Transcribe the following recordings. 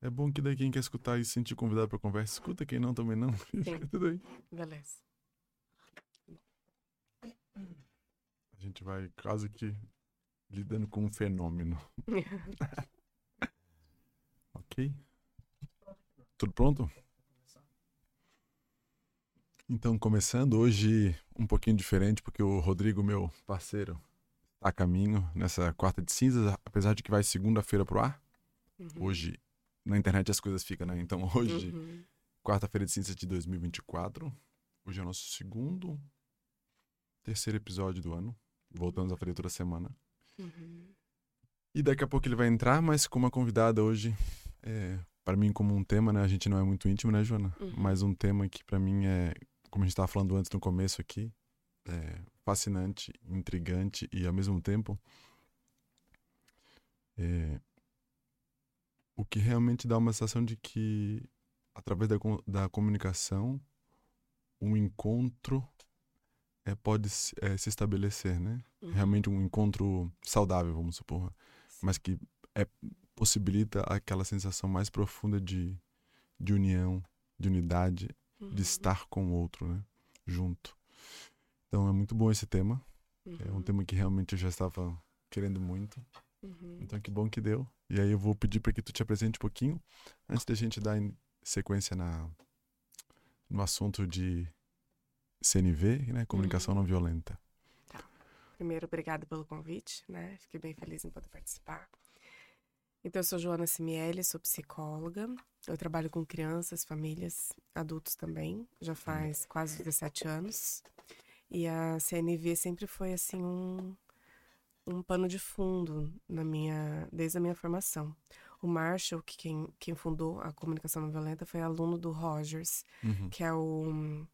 É bom que daí quem quer escutar e se sentir convidado para conversa, escuta. Quem não, também não. Fica tudo aí. Beleza. A gente vai quase que lidando com um fenômeno. ok? Tudo pronto? Então, começando hoje um pouquinho diferente, porque o Rodrigo, meu parceiro, está a caminho nessa quarta de cinzas, apesar de que vai segunda-feira pro ar. Uhum. Hoje, na internet as coisas ficam, né? Então, hoje, Uhum. quarta-feira de cinzas de 2024. Hoje é o nosso segundo, terceiro episódio do ano. Voltamos a fazer toda semana. Uhum. E daqui a pouco ele vai entrar, mas com uma convidada hoje, é, para mim como um tema, né? A gente não é muito íntimo, né, Joana? Uhum. Mas um tema que para mim é, como a gente estava falando antes no começo aqui, é fascinante, intrigante e ao mesmo tempo é, o que realmente dá uma sensação de que através da, da comunicação um encontro é, pode se- é, se estabelecer, né? Uhum. realmente um encontro saudável, vamos supor, mas que é, possibilita aquela sensação mais profunda de, de união, de unidade, Uhum. de estar com o outro, né? Junto. Então é muito bom esse tema. É um Uhum. tema que realmente eu já estava querendo muito. Uhum. Então que bom que deu. E aí eu vou pedir para que tu te apresente um pouquinho antes da gente dar sequência na no assunto de CNV, né? Comunicação Uhum. não violenta. Primeiro, obrigada pelo convite, né? Fiquei bem feliz em poder participar. Então, eu sou Joana Simielli, sou psicóloga. Eu trabalho com crianças, famílias, adultos também. Já faz quase 17 anos. E a CNV sempre foi, assim, um, um pano de fundo na minha, desde a minha formação. O Marshall, que quem, quem fundou a comunicação não violenta, foi aluno do Rogers, Uhum. que é o hum,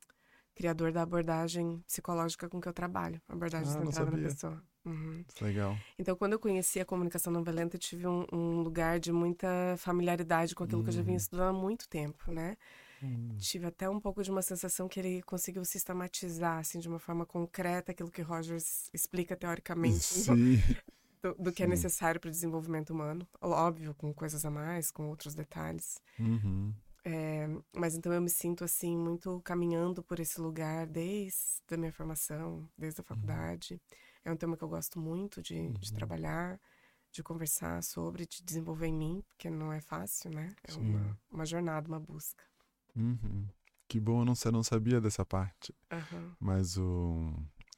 criador da abordagem psicológica com que eu trabalho, abordagem Ah, centrada na pessoa. Uhum. Legal. Então, quando eu conheci a comunicação não violenta, eu tive um, um lugar de muita familiaridade com aquilo que eu já vinha Uhum. estudando há muito tempo, né? Hum. Tive até um pouco de uma sensação que ele conseguiu sistematizar, assim, de uma forma concreta, aquilo que Rogers explica teoricamente do, do- que é necessário para o desenvolvimento humano. Óbvio, com coisas a mais, com outros detalhes. Uhum. É, mas então eu me sinto assim muito caminhando por esse lugar desde a minha formação, desde a faculdade. É um tema que eu gosto muito de, de Uhum. trabalhar, de conversar sobre, de desenvolver em mim, porque não é fácil, né? É uma, uma jornada, uma busca. Uhum. Que bom, eu não, sa- não sabia dessa parte. Aham. Mas o...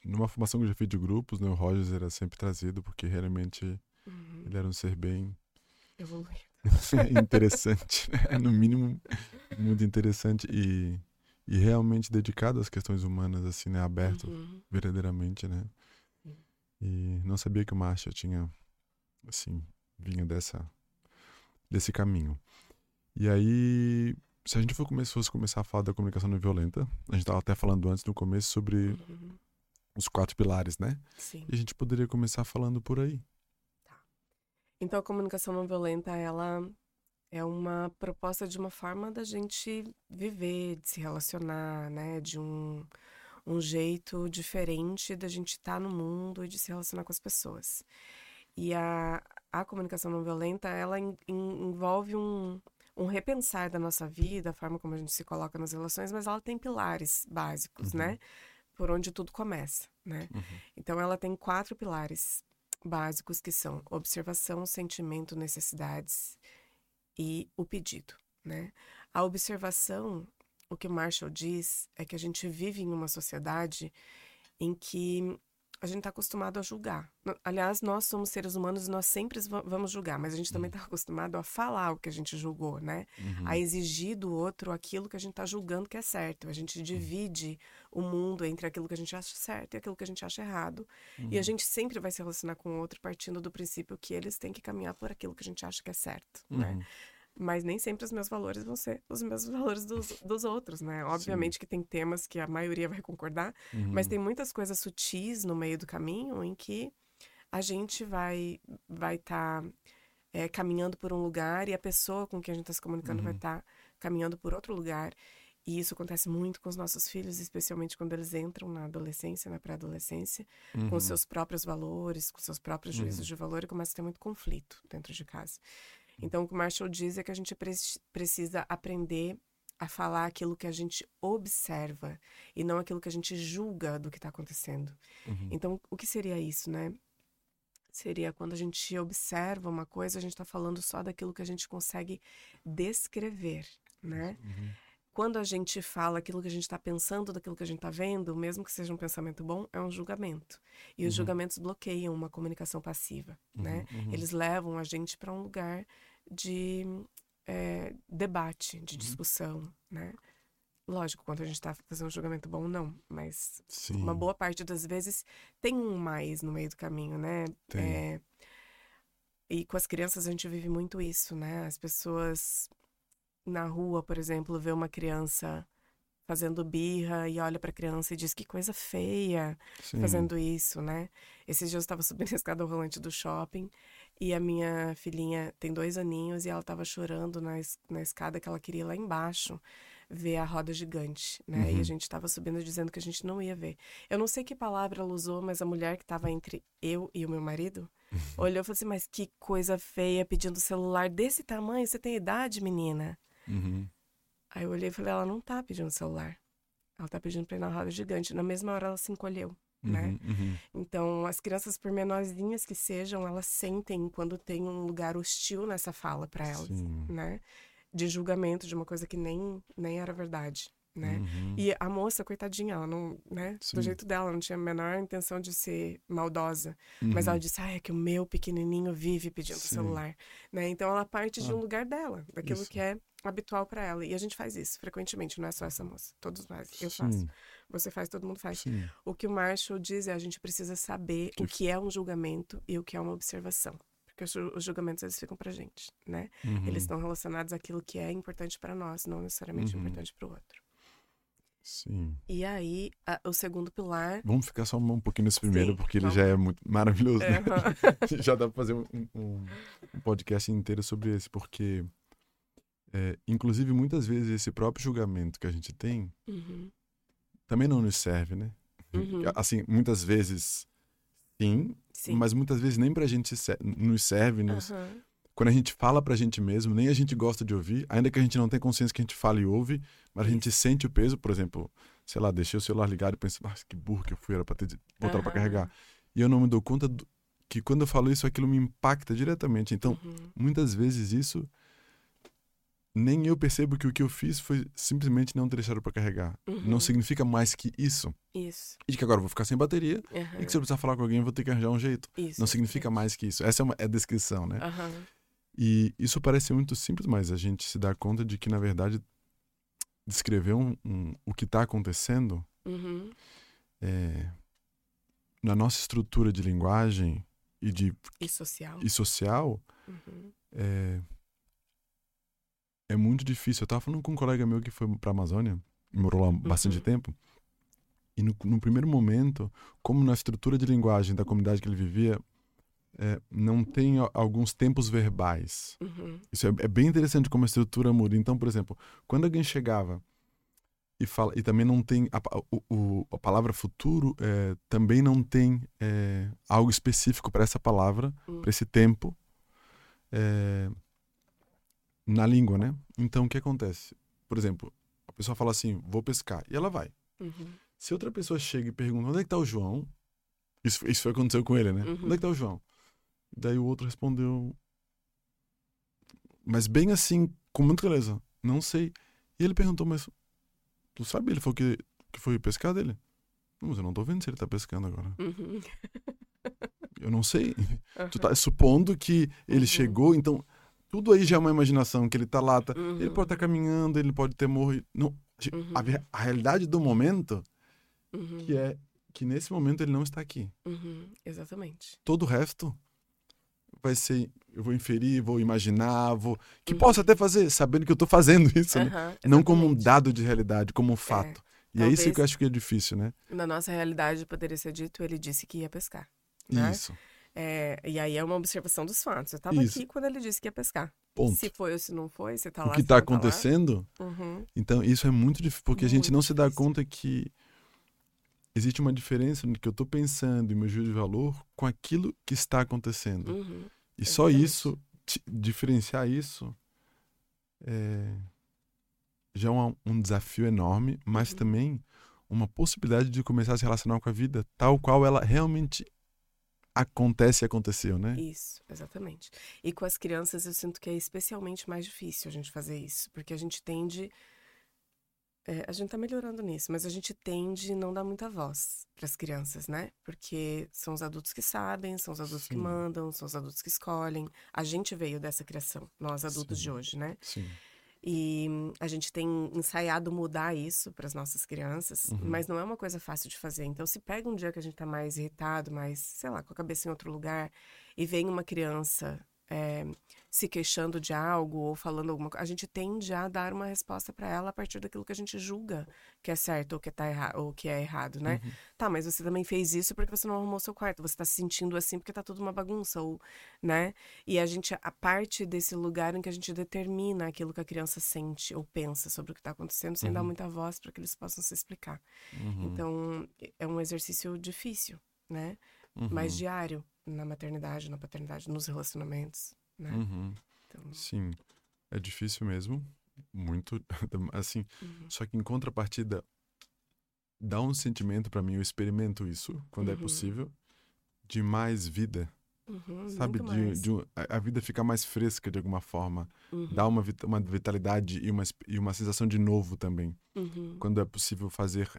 numa formação que eu já fiz de grupos, né, o Rogers era sempre trazido, porque realmente Uhum. ele era um ser bem Evoluir. interessante, né? no mínimo muito interessante e, e realmente dedicado às questões humanas, assim, né, aberto Uhum. verdadeiramente, né? E não sabia que o Marshall tinha, assim, vinha dessa, desse caminho. E aí, se a gente for fosse começar a falar da comunicação não violenta, a gente estava até falando antes no começo sobre Uhum. os quatro pilares, né? Sim. E a gente poderia começar falando por aí. Então a comunicação não violenta, ela é uma proposta de uma forma da gente viver, de se relacionar, né? De um, um jeito diferente da gente estar no mundo e de se relacionar com as pessoas. E a, a comunicação não violenta, ela en- en- envolve um, um repensar da nossa vida, a forma como a gente se coloca nas relações, mas ela tem pilares básicos, Uhum. né? Por onde tudo começa, né? Então, ela tem quatro pilares básicos que são observação, sentimento, necessidades e o pedido, né? A observação, o que Marshall diz é que a gente vive em uma sociedade em que a gente está acostumado a julgar. Aliás, nós somos seres humanos e nós sempre va- vamos julgar, mas a gente também está acostumado a falar o que a gente julgou, né? Uhum. a exigir do outro aquilo que a gente está julgando que é certo. A gente divide o mundo entre aquilo que a gente acha certo e aquilo que a gente acha errado. E a gente sempre vai se relacionar com o outro partindo do princípio que eles têm que caminhar por aquilo que a gente acha que é certo, né? Mas nem sempre os meus valores vão ser os mesmos valores dos, dos outros, né? Obviamente que tem temas que a maioria vai concordar, Uhum. mas tem muitas coisas sutis no meio do caminho em que a gente vai vai estar caminhando por um lugar e a pessoa com quem a gente está se comunicando vai Uhum. estar caminhando por outro lugar. E isso acontece muito com os nossos filhos, especialmente quando eles entram na adolescência, na pré-adolescência, com Uhum. os seus próprios valores, com seus próprios juízos Uhum. de valor e começa a ter muito conflito dentro de casa. Então, o que o Marshall diz é que a gente pre precisa aprender a falar aquilo que a gente observa e não aquilo que a gente julga do que está acontecendo. Uhum. Então, o que seria isso, né? Seria quando a gente observa uma coisa, a gente está falando só daquilo que a gente consegue descrever, né? Uhum. Quando a gente fala aquilo que a gente está pensando daquilo que a gente está vendo, mesmo que seja um pensamento bom, é um julgamento. E os Uhum. julgamentos bloqueiam uma comunicação passiva, né? Uhum, uhum. Eles levam a gente para um lugar de é, debate, de Uhum. discussão, né? Lógico, quando a gente está fazendo um julgamento bom, não. Mas Sim. uma boa parte das vezes tem um mais no meio do caminho, né? Tem. É, e com as crianças a gente vive muito isso, né? As pessoas na rua, por exemplo, vê uma criança fazendo birra e olha para a criança e diz que coisa feia Sim. fazendo isso, né? Esses dias eu estava subindo a escada rolante do shopping e a minha filhinha tem dois aninhos e ela estava chorando na, es- na escada que ela queria ir lá embaixo ver a roda gigante, né? E Uhum. a gente estava subindo dizendo que a gente não ia ver. Eu não sei que palavra ela usou, mas a mulher que estava entre eu e o meu marido olhou e falou assim: Mas que coisa feia pedindo celular desse tamanho. Você tem idade, menina? Uhum. Aí eu olhei e falei: Ela não tá pedindo celular. Ela tá pedindo pra ir na roda gigante. Na mesma hora ela se encolheu, né? Uhum, uhum. Então, as crianças, por menorzinhas que sejam, elas sentem quando tem um lugar hostil nessa fala para elas, Sim. né? De julgamento de uma coisa que nem, nem era verdade, né? Uhum. E a moça, coitadinha, ela não, né? Sim. Do jeito dela, não tinha a menor intenção de ser maldosa. Mas Uhum. ela disse, ah, é que o meu pequenininho vive pedindo Sim. celular, né? Então, ela parte de Ah, um lugar dela, daquilo isso. que é habitual para ela. E a gente faz isso frequentemente, não é só essa moça. Todos nós. Eu faço. Sim, Você faz, todo mundo faz. sim. O que o Marshall diz é a gente precisa saber Que o que é um julgamento e o que é uma observação. Porque os ju- os julgamentos, eles ficam pra gente, né? Uhum. Eles estão relacionados àquilo que é importante para nós, não necessariamente Uhum. importante para o outro. Sim. E aí, a- o segundo pilar... Vamos ficar só um pouquinho nesse primeiro, Sim, porque ele vamos. já é muito maravilhoso. É, né? já dá pra fazer um, um- um podcast inteiro sobre esse, porque, é, inclusive, muitas vezes esse próprio julgamento que a gente tem uhum, também não nos serve, né? Uhum. Assim, muitas vezes sim, sim. mas muitas vezes nem pra gente se- nos serve. Nos... Aham, Quando a gente fala pra gente mesmo, nem a gente gosta de ouvir, ainda que a gente não tenha consciência que a gente fala e ouve, mas a gente sente o peso, por exemplo, sei lá, deixei o celular ligado e pensei, ah, que burro que eu fui, era pra ter botado pra Aham. carregar. E eu não me dou conta do- que quando eu falo isso, aquilo me impacta diretamente. Então, uhum, muitas vezes isso nem eu percebo que o que eu fiz foi simplesmente não ter deixado pra carregar. uhum. Não significa mais que isso. Isso. E de que agora eu vou ficar sem bateria aham, e que se eu precisar falar com alguém eu vou ter que arranjar um jeito. isso, Não significa mais que isso. Essa é, uma, é a descrição, né? Aham, E isso parece muito simples, mas a gente se dá conta de que, na verdade, descrever um, um- o que está acontecendo uhum, é, na nossa estrutura de linguagem e, de, E social. e social Uhum, é, é muito difícil. Eu estava falando com um colega meu que foi para a Amazônia, morou lá bastante Uhum. tempo, e no, no primeiro momento, como na estrutura de linguagem da comunidade que ele vivia, é, não tem a- alguns tempos verbais. uhum, Isso é, é bem interessante como a estrutura muda. Então, por exemplo, quando alguém chegava e fala e também não tem a, o- o- a palavra futuro é, também não tem é, algo específico para essa palavra, Hum. para esse tempo é, na língua, né? Então, o que acontece? Por exemplo, a pessoa fala assim, vou pescar, e ela vai. uhum, Se outra pessoa chega e pergunta, onde é que tá o João? Isso, isso foi aconteceu com ele, né? Uhum. Onde é que tá o João? Daí o outro respondeu, mas bem assim, com muita clareza, não sei. E ele perguntou, mas tu sabe? Ele falou que, que foi pescar dele. Não, mas eu não tô vendo se ele tá pescando agora. uhum, Eu não sei. Tu tá supondo que ele Uhum. chegou, então tudo aí já é uma imaginação, que ele tá lá, tá, ele uhum, pode estar caminhando, ele pode ter morrido. Não, a, Uhum. ve- a realidade do momento uhum, que é que nesse momento ele não está aqui. uhum, Exatamente. Todo o resto vai ser, eu vou inferir, vou imaginar, vou que Uhum. posso até fazer, sabendo que eu tô fazendo isso, né? Não como um. É, dado de realidade, como um fato. e é isso que eu acho que é difícil, né? Na nossa realidade, poderia ser dito, ele disse que ia pescar. Né? Isso. É, e aí é uma observação dos fatos. Eu tava Isso. aqui quando ele disse que ia pescar. Ponto. Se foi ou se não foi, se tá o lá. que se está tá acontecendo, Uhum, então isso é muito difícil, porque a gente Muito não se dá difícil. conta que existe uma diferença no que eu estou pensando e meu juízo de valor com aquilo que está acontecendo. uhum, E só isso diferenciar isso é, já é um, um, desafio enorme, mas uhum. também uma possibilidade de começar a se relacionar com a vida tal qual ela realmente acontece e aconteceu, né? Isso, exatamente. E com as crianças eu sinto que é especialmente mais difícil a gente fazer isso, porque a gente tende é, a gente tá melhorando nisso, mas a gente tende a não dar muita voz para as crianças, né? Porque são os adultos que sabem, são os adultos Sim. que mandam, são os adultos que escolhem. A gente veio dessa criação, nós adultos Sim. de hoje, né? Sim. E a gente tem ensaiado mudar isso para as nossas crianças, uhum. mas não é uma coisa fácil de fazer. Então, se pega um dia que a gente tá mais irritado, mais, sei lá, com a cabeça em outro lugar, e vem uma criança é, se queixando de algo ou falando alguma coisa, a gente tende a dar uma resposta para ela a partir daquilo que a gente julga que é certo ou que, tá erra ou que é errado, né? Uhum. Tá, mas você também fez isso porque você não arrumou seu quarto, você tá se sentindo assim porque tá tudo uma bagunça, ou, né? E a gente, a parte desse lugar em que a gente determina aquilo que a criança sente ou pensa sobre o que tá acontecendo, sem uhum. dar muita voz para que eles possam se explicar. Uhum. Então, é um exercício difícil, né? Uhum. diário na maternidade, na paternidade, nos relacionamentos né? Uhum. Então... Sim, é difícil mesmo, muito, assim. Uhum. Só que em contrapartida, dá um sentimento para mim, eu experimento isso quando é uhum. é possível, de mais vida. Uhum, sabe, de, de, a vida fica mais fresca de alguma forma, uhum. dá uma, uma vitalidade e uma, e uma sensação de novo também, uhum. quando é possível fazer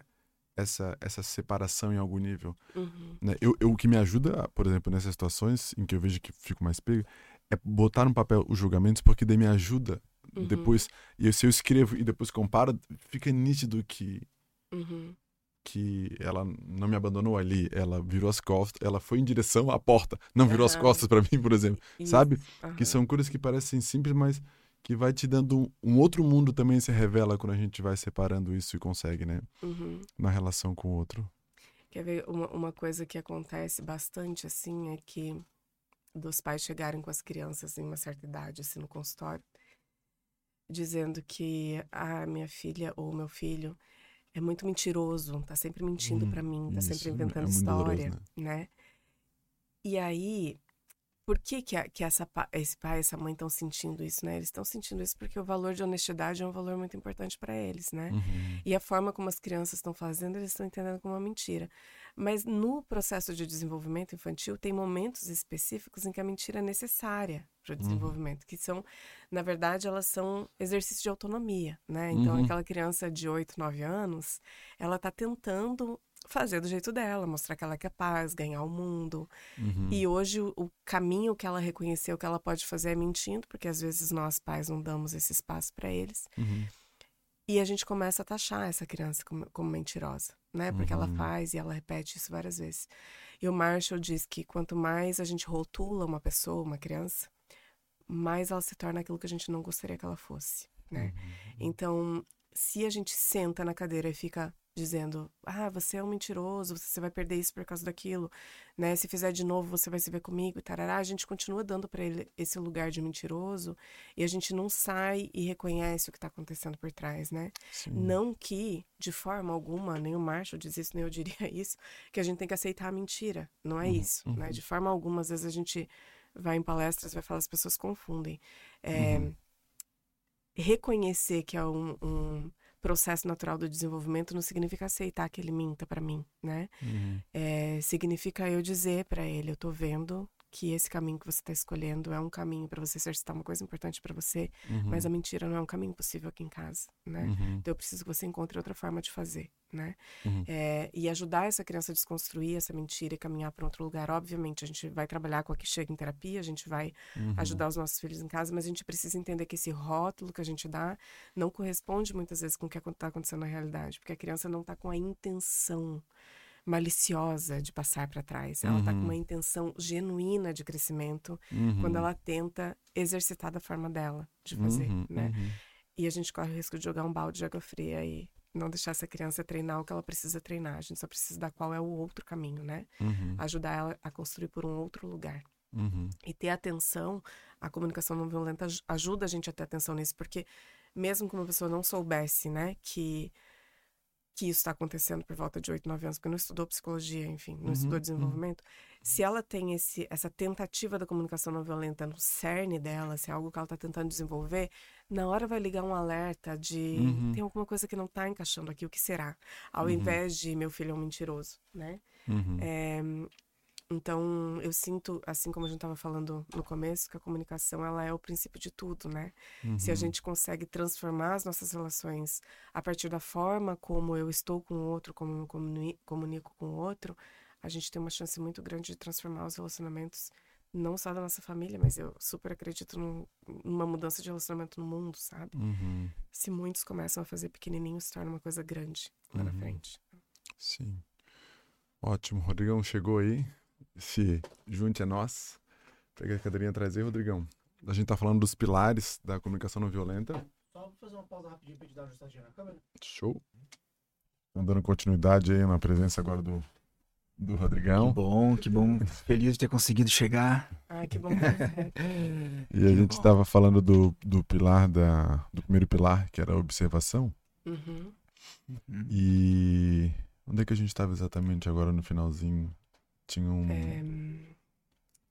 essa, essa separação em algum nível. Uhum. Né? Eu, eu, o que me ajuda, por exemplo, nessas situações em que eu vejo que fico mais pego, é botar no papel os julgamentos, porque daí me ajuda uhum. depois. E se eu escrevo e depois comparo, fica nítido que. Uhum. Que ela não me abandonou ali, ela virou as costas, ela foi em direção à porta, não virou as costas para mim, por exemplo. Isso. Sabe? Que são coisas que parecem simples, mas que vai te dando um, um, outro mundo também se revela quando a gente vai separando isso e consegue, né? Uhum. Na relação com o outro. Quer ver uma, uma coisa que acontece bastante assim é que dos pais chegarem com as crianças em uma certa idade, assim, no consultório, dizendo que a ah, minha filha ou meu filho é muito mentiroso, tá sempre mentindo hum, para mim, tá sempre inventando é história, doloroso, né? né? E aí por que, que, a, que essa, esse pai e essa mãe estão sentindo isso, né? Eles estão sentindo isso porque o valor de honestidade é um valor muito importante para eles, né? Uhum. E a forma como as crianças estão fazendo, eles estão entendendo como uma mentira. Mas no processo de desenvolvimento infantil, tem momentos específicos em que a mentira é necessária para o uhum. desenvolvimento, uhum. que são, na verdade, elas são exercícios de autonomia, né? Então, uhum. aquela criança de 8, 9 anos, ela está tentando fazer do jeito dela, mostrar que ela é capaz, ganhar o mundo. Uhum. E hoje o, o, caminho que ela reconheceu que ela pode fazer é mentindo, porque às vezes nós pais não damos esse espaço para eles. Uhum. E a gente começa a taxar essa criança como, como mentirosa, né? Porque uhum. ela faz e ela repete isso várias vezes. E o Marshall diz que quanto mais a gente rotula uma pessoa, uma criança, mais ela se torna aquilo que a gente não gostaria que ela fosse, né? Uhum. Então, se a gente senta na cadeira e fica dizendo: "Ah, você é um mentiroso, você vai perder isso por causa daquilo", né? Se fizer de novo, você vai se ver comigo e tarará. A gente continua dando para ele esse lugar de mentiroso e a gente não sai e reconhece o que está acontecendo por trás, né? Sim. Não que de forma alguma, nem o Marshall diz isso, nem eu diria isso, que a gente tem que aceitar a mentira. Não é uhum, isso, né? uhum. né? De forma alguma, às vezes a gente vai em palestras, vai falar, as pessoas confundem. É, uhum. Reconhecer que é um, um processo natural do desenvolvimento não significa aceitar que ele minta para mim, né? Uhum. É, significa eu dizer para ele, eu tô vendo que esse caminho que você está escolhendo é um caminho para você exercitar uma coisa importante para você, uhum. mas a mentira não é um caminho possível aqui em casa, né? Uhum. Então eu preciso que você encontre outra forma de fazer, né? Uhum. É, e ajudar essa criança a desconstruir essa mentira e caminhar para outro lugar. Obviamente a gente vai trabalhar com a que chega em terapia, a gente vai uhum. ajudar os nossos filhos em casa, mas a gente precisa entender que esse rótulo que a gente dá não corresponde muitas vezes com o que está acontecendo na realidade, porque a criança não está com a intenção maliciosa de passar para trás. Ela está com uma uhum. intenção genuína de crescimento uhum. quando ela tenta exercitar da forma dela de fazer, uhum, né? Uhum. E a gente corre o risco de jogar um balde de água fria e não deixar essa criança treinar o que ela precisa treinar. A gente só precisa dar qual é o outro caminho, né? Uhum. Ajudar ela a construir por um outro lugar. Uhum. E ter atenção, a comunicação não violenta ajuda a gente a ter atenção nisso, porque mesmo que uma pessoa não soubesse, né, que que isso está acontecendo por volta de 8, 9 anos, porque não estudou psicologia, enfim, não Uhum, estudou uhum. desenvolvimento, se ela tem esse, essa tentativa da comunicação não violenta no cerne dela, se é algo que ela está tentando desenvolver, na hora vai ligar um alerta de Uhum. tem alguma coisa que não está encaixando aqui, o que será? Ao Uhum. invés de meu filho é um mentiroso, né? Uhum. É, então, eu sinto, assim como a gente estava falando no começo, que a comunicação ela é o princípio de tudo, né? Se a Uhum. gente consegue transformar as nossas relações a partir da forma como eu estou com o outro, como eu comuni- comunico com o outro, a gente tem uma chance muito grande de transformar os relacionamentos, não só da nossa família, mas eu super acredito num- numa mudança de relacionamento no mundo, sabe? Uhum. Se muitos começam a fazer pequenininho, se torna uma coisa grande lá na Uhum. frente. Sim. Ótimo. Rodrigão chegou aí. Se junte a nós. Pega a cadeirinha atrás aí, Rodrigão. A gente tá falando dos pilares da comunicação não violenta. Só vou fazer uma pausa rapidinho pra te dar uma ajustadinha na câmera. Show. Estamos dando continuidade aí na presença agora do, do Que Rodrigão. bom, que bom. Feliz de ter conseguido chegar. Ai, que bom. que E a Que gente bom. estava falando do, do pilar da. do primeiro pilar, que era a observação. Uhum. Uhum. E. Onde é que a gente estava exatamente agora no finalzinho? Tinha um. É,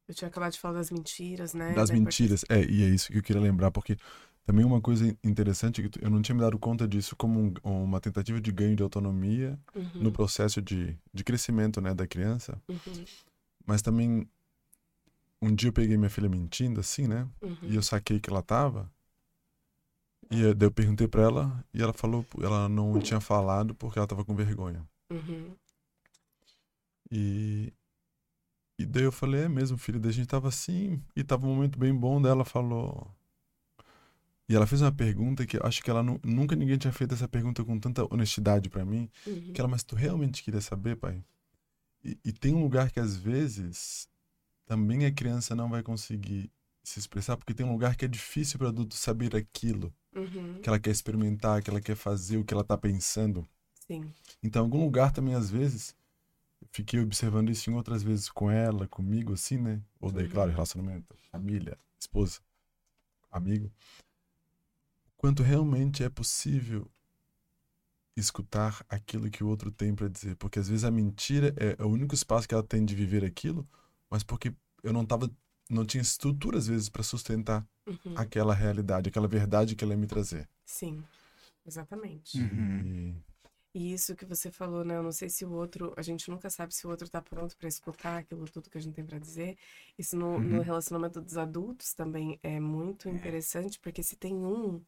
eu tinha acabado de falar das mentiras, né? Das Da mentiras. É, e é isso que eu queria lembrar, porque também uma coisa interessante que tu- eu não tinha me dado conta disso como um- uma tentativa de ganho de autonomia importância- no processo de, de crescimento né, da criança, Uhum, uhum, mas também um dia eu peguei minha filha mentindo assim, né? uhum. E eu saquei que ela tava. E eu- daí eu perguntei pra ela e ela falou, ela não tinha falado porque ela tava com vergonha. Uhum, E e daí eu falei, é mesmo, filho, daí a gente tava assim, e tava um momento bem bom dela falou. E ela fez uma pergunta que eu acho que ela nu- nunca ninguém tinha feito essa pergunta com tanta honestidade pra mim, uhum. que ela, mas tu realmente queria saber, pai? E, e tem um lugar que às vezes também a criança não vai conseguir se expressar, porque tem um lugar que é difícil para adulto saber aquilo Uhum, que ela quer experimentar, que ela quer fazer, o que ela tá pensando. Sim. Então, em algum lugar também, às vezes, fiquei observando isso em outras vezes com ela, comigo, assim, né? Ou daí, claro, relacionamento, família, esposa, amigo. Quanto realmente é possível escutar aquilo que o outro tem para dizer. Porque às vezes a mentira é o único espaço que ela tem de viver aquilo, mas porque eu não tava, não tinha estrutura, às vezes, para sustentar Uhum, aquela realidade, aquela verdade que ela ia me trazer. Sim. Exatamente. Uhum. E- E isso que você falou, né? Eu não sei se o outro. A gente nunca sabe se o outro tá pronto pra escutar aquilo tudo que a gente tem pra dizer. Isso no, no Uhum. relacionamento dos adultos também é muito interessante, porque se tem um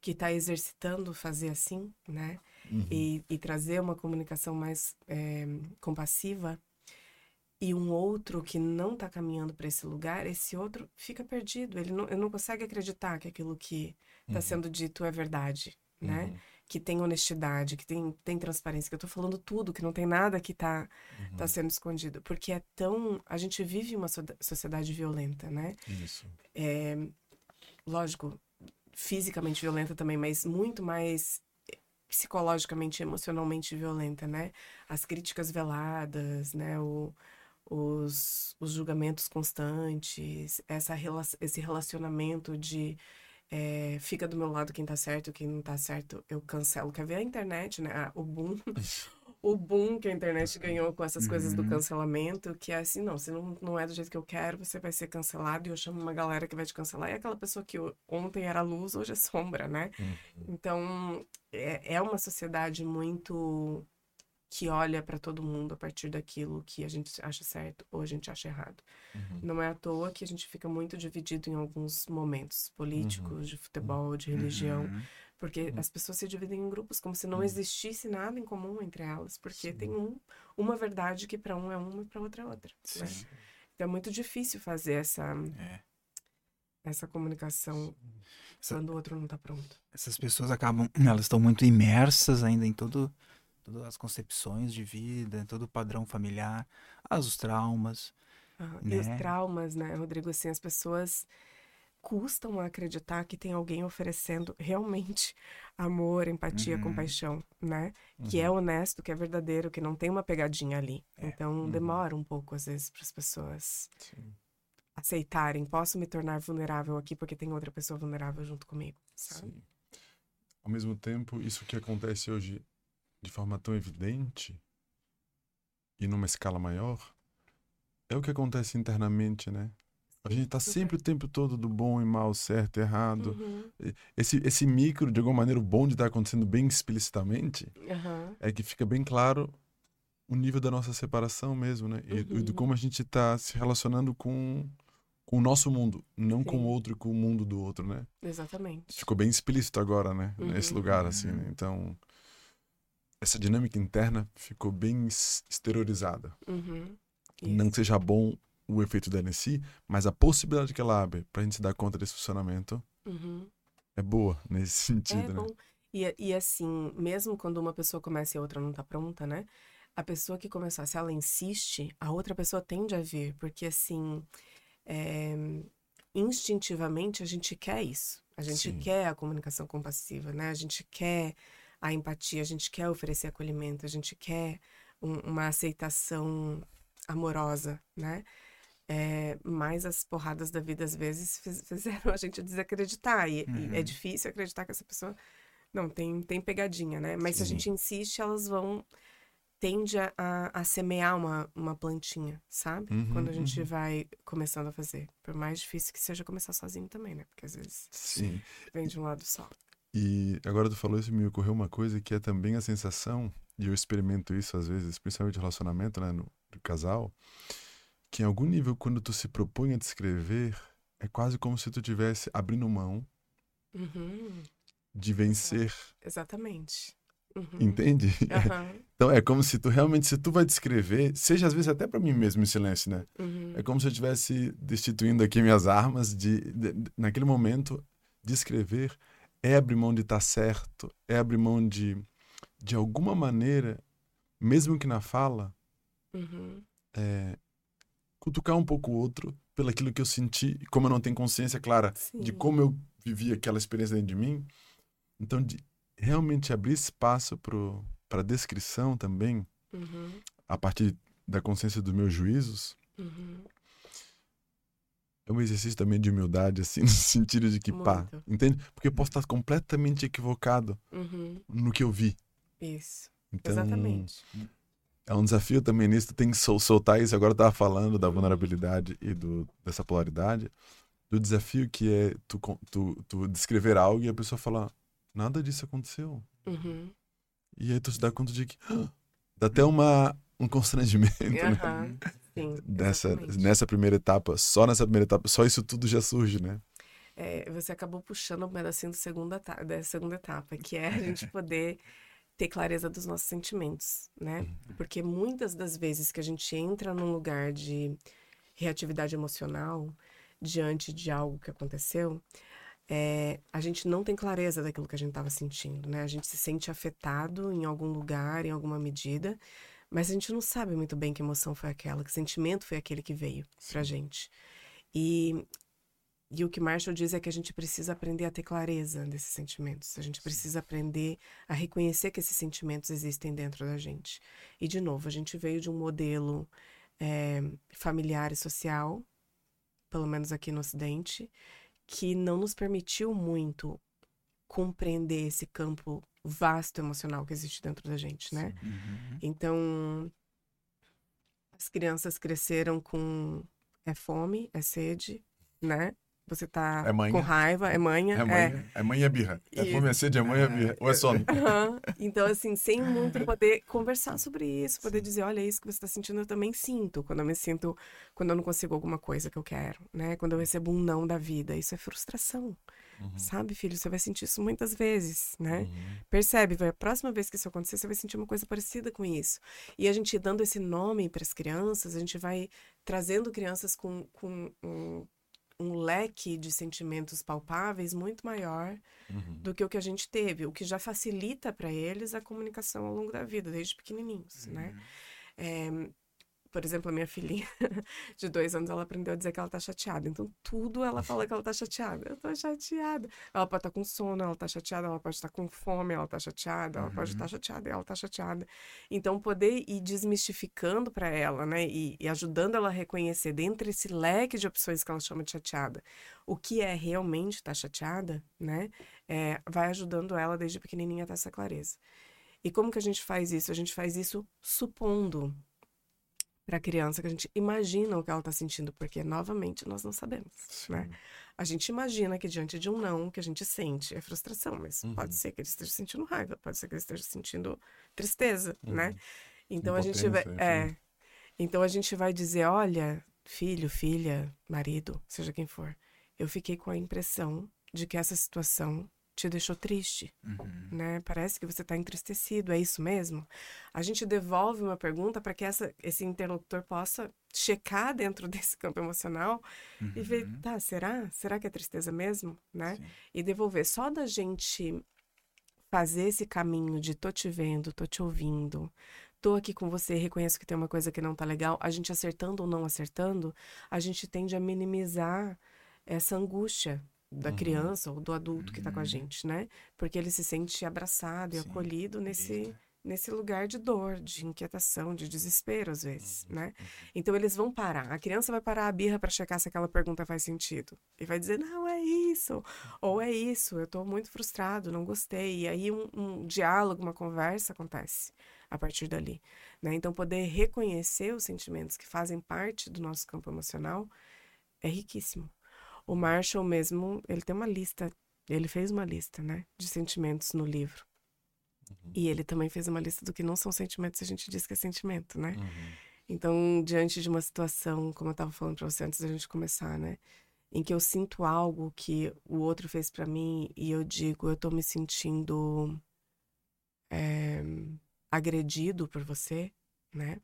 que tá exercitando fazer assim, né? Uhum. e, e trazer uma comunicação mais é, compassiva e um outro que não está caminhando para esse lugar, esse outro fica perdido. Ele não, ele não consegue acreditar que aquilo que está Uhum. sendo dito é verdade, né? Que tem honestidade, que tem, tem transparência, que eu tô falando tudo, que não tem nada que tá, Uhum. tá sendo escondido. Porque é tão. A gente vive uma so- sociedade violenta, né? Isso. é, lógico, fisicamente violenta também, mas muito mais eh, psicologicamente, emocionalmente violenta, né? As críticas veladas, né? O, os, os julgamentos constantes, essa, esse relacionamento de é, fica do meu lado quem tá certo, quem não tá certo, eu cancelo. Quer ver a internet, né? Ah, O boom. O boom que a internet ganhou com essas coisas do Uhum. cancelamento, que é assim, não, se não, não é do jeito que eu quero, você vai ser cancelado e eu chamo uma galera que vai te cancelar. E aquela pessoa que ontem era luz, hoje é sombra, né? Então, é, é uma sociedade muito que olha para todo mundo a partir daquilo que a gente acha certo ou a gente acha errado. Uhum. Não é à toa que a gente fica muito dividido em alguns momentos políticos, de futebol, de religião, Uhum. porque Uhum. as pessoas se dividem em grupos como se não Uhum. existisse nada em comum entre elas, porque Sim. tem um, uma verdade que para um é uma e para outra é outra. né? Então é muito difícil fazer essa, É. essa comunicação Essa- quando o outro não tá pronto. Essas pessoas acabam, elas estão muito imersas ainda em todo, todas as concepções de vida, todo o padrão familiar, as os traumas. Ah, E os Né? traumas, né, Rodrigo? Assim, as pessoas custam a acreditar que tem alguém oferecendo realmente amor, empatia, Uhum. compaixão, né? Que é Uhum. honesto, que é verdadeiro, que não tem uma pegadinha ali. É. Então Uhum. demora um pouco, às vezes, para as pessoas Sim. aceitarem. Posso me tornar vulnerável aqui porque tem outra pessoa vulnerável junto comigo, sabe? Sim. Ao mesmo tempo, isso que acontece hoje de forma tão evidente e numa escala maior, é o que acontece internamente, né? A gente tá sempre o tempo todo do bom e mal, certo e errado. Uhum. Esse, esse micro, de alguma maneira, o bom de estar acontecendo bem explicitamente, Aham. é que fica bem claro o nível da nossa separação mesmo, né? E, e de Uhum. como a gente tá se relacionando com, com o nosso mundo, não com o Sim. outro e com o mundo do outro, né? Exatamente. Ficou bem explícito agora, né? Nesse Uhum. lugar, assim, né? Então, essa dinâmica interna ficou bem exteriorizada. Uhum. Não que seja bom o efeito dela em si, mas a possibilidade que ela abre pra gente se dar conta desse funcionamento Uhum. é boa nesse sentido, É né? bom. E, e assim, mesmo quando uma pessoa começa e a outra não tá pronta, né? A pessoa que começar, se ela insiste, a outra pessoa tende a vir, porque assim, é, instintivamente a gente quer isso. A gente Sim. quer a comunicação compassiva, né? A gente quer a empatia, a gente quer oferecer acolhimento, a gente quer um- uma aceitação amorosa, né? É, mas as porradas da vida às vezes fiz- fizeram a gente desacreditar. E, e é Uhum. difícil acreditar que essa pessoa. Não, tem, tem pegadinha, né? Mas se a Sim. gente insiste, elas vão. Tende a, a, a semear uma, uma plantinha, sabe? Uhum, Quando a gente uhum. vai começando a fazer. Por mais difícil que seja começar sozinho também, né? Porque às vezes Sim. vem de um lado só. E agora tu falou isso, me ocorreu uma coisa que é também a sensação, e eu experimento isso às vezes, principalmente no relacionamento, né, no, no casal, que em algum nível, quando tu se propõe a descrever, é quase como se tu tivesse abrindo mão Uhum, de vencer, exatamente. Uhum. entende? Aham, Então é como se tu realmente, se tu vai descrever, seja às vezes até pra mim mesmo em silêncio, né? uhum. É como se eu estivesse destituindo aqui minhas armas de, de- de- naquele momento de escrever é abrir mão de estar certo, é abrir mão de de alguma maneira, mesmo que na fala, Uhum. é, cutucar um pouco o outro pelo aquilo que eu senti, como eu não tenho consciência clara de Sim. como eu vivi aquela experiência dentro de mim, então de realmente abrir espaço para a descrição também, Uhum. a partir da consciência dos meus juízos, Uhum. É um exercício também de humildade, assim, no sentido de que, pá, Muito. entende? Porque eu posso estar completamente equivocado Uhum. no que eu vi. Isso. Então, Exatamente. é um desafio também nisso, tu tem que sol- soltar isso. Agora eu tava falando da Uhum. vulnerabilidade e do, dessa polaridade, do desafio que é tu, tu, tu descrever algo e a pessoa falar, nada disso aconteceu. Uhum. E aí tu se dá conta de que "Ah", dá até uma, um constrangimento, né? Sim. Exatamente. nessa primeira etapa, só nessa primeira etapa, só isso tudo já surge, né? É, você acabou puxando um pedacinho do segunda da segunda etapa, que é a gente poder ter clareza dos nossos sentimentos, né? Porque muitas das vezes que a gente entra num lugar de reatividade emocional diante de algo que aconteceu, é, a gente não tem clareza daquilo que a gente estava sentindo, né? A gente se sente afetado em algum lugar, em alguma medida, mas a gente não sabe muito bem que emoção foi aquela, que sentimento foi aquele que veio pra gente. E e o que Marshall diz é que a gente precisa aprender a ter clareza desses sentimentos. A gente precisa aprender a reconhecer que esses sentimentos existem dentro da gente. E, de novo, a gente veio de um modelo eh, familiar e social, pelo menos aqui no Ocidente, que não nos permitiu muito compreender esse campo vasto emocional que existe dentro da gente, né? Uhum. Então, as crianças cresceram com é fome, é sede, né? Você tá É manha. com raiva, é manha. É é mãe e é birra. É Isso. fome, é sede, é e é birra. Ou é sono. Aham. Então, assim, sem muito poder conversar sobre isso, poder dizer, olha, isso que você está sentindo, eu também sinto. Quando eu me sinto, quando eu não consigo alguma coisa que eu quero, né? Quando eu recebo um não da vida, isso é frustração, Uhum. sabe, filho? Você vai sentir isso muitas vezes, né? Uhum. Percebe, vai, a próxima vez que isso acontecer, você vai sentir uma coisa parecida com isso. E a gente dando esse nome para as crianças, a gente vai trazendo crianças com, com um, um leque de sentimentos palpáveis muito maior Uhum. do que o que a gente teve, o que já facilita para eles a comunicação ao longo da vida, desde pequenininhos, né? É, por exemplo, a minha filhinha de dois anos, ela aprendeu a dizer que ela tá chateada. Então, tudo ela fala que ela tá chateada. Eu tô chateada. Ela pode estar com sono, ela tá chateada. Ela pode estar com fome, ela tá chateada. Ela pode estar chateada, ela tá chateada. Então, poder ir desmistificando para ela, né? E, e ajudando ela a reconhecer, dentro desse leque de opções que ela chama de chateada, o que é realmente estar chateada, né? É, vai ajudando ela desde pequenininha a ter essa clareza. E como que a gente faz isso? A gente faz isso supondo para a criança que a gente imagina o que ela está sentindo, porque novamente nós não sabemos, né? A gente imagina que diante de um não que a gente sente é frustração, mas Uhum. pode ser que ele esteja sentindo raiva, pode ser que ele esteja sentindo tristeza, né? Uhum. Então a gente vai, é, então a gente vai dizer, olha, filho, filha, marido, seja quem for, eu fiquei com a impressão de que essa situação te deixou triste, Uhum. né? Parece que você está entristecido, é isso mesmo? A gente devolve uma pergunta para que essa, esse interlocutor possa checar dentro desse campo emocional e ver, Uhum. tá, será? Será que é tristeza mesmo, né? Sim. E devolver. Só da gente fazer esse caminho de tô te vendo, tô te ouvindo, tô aqui com você, reconheço que tem uma coisa que não tá legal, a gente acertando ou não acertando, a gente tende a minimizar essa angústia da Uhum. criança ou do adulto que tá com a Uhum. gente, né? Porque ele se sente abraçado e Sim, acolhido nesse, nesse lugar de dor, de inquietação, de desespero às vezes, Uhum, né? Então eles vão parar. A criança vai parar a birra para checar se aquela pergunta faz sentido e vai dizer não é isso ou é isso. Eu tô muito frustrado, não gostei. E aí um, um diálogo, uma conversa acontece a partir dali, né? Então poder reconhecer os sentimentos que fazem parte do nosso campo emocional é riquíssimo. O Marshall mesmo, ele tem uma lista, ele fez uma lista, né, de sentimentos no livro. Uhum. E ele também fez uma lista do que não são sentimentos, a gente diz que é sentimento, né? Uhum. Então, diante de uma situação, como eu estava falando para você antes da gente começar, né? Em que eu sinto algo que o outro fez para mim e eu digo, eu tô me sentindo é, agredido por você, né?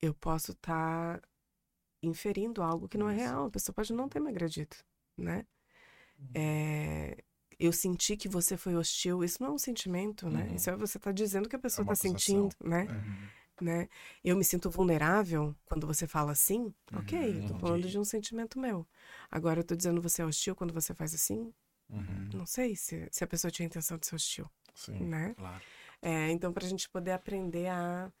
Eu posso estar inferindo algo que não é real. A pessoa pode não ter me agredido, né? É, eu senti que você foi hostil. Isso não é um sentimento, né? Uhum. Isso é você tá dizendo que a pessoa uma tá sentindo, né? Uhum. né? Eu me sinto vulnerável quando você fala assim, ok, eu tô Uhum. falando de um sentimento meu. Agora eu tô dizendo você é hostil quando você faz assim, Uhum. não sei se, se a pessoa tinha intenção de ser hostil, Sim. né? Claro. É, então, pra gente poder aprender a,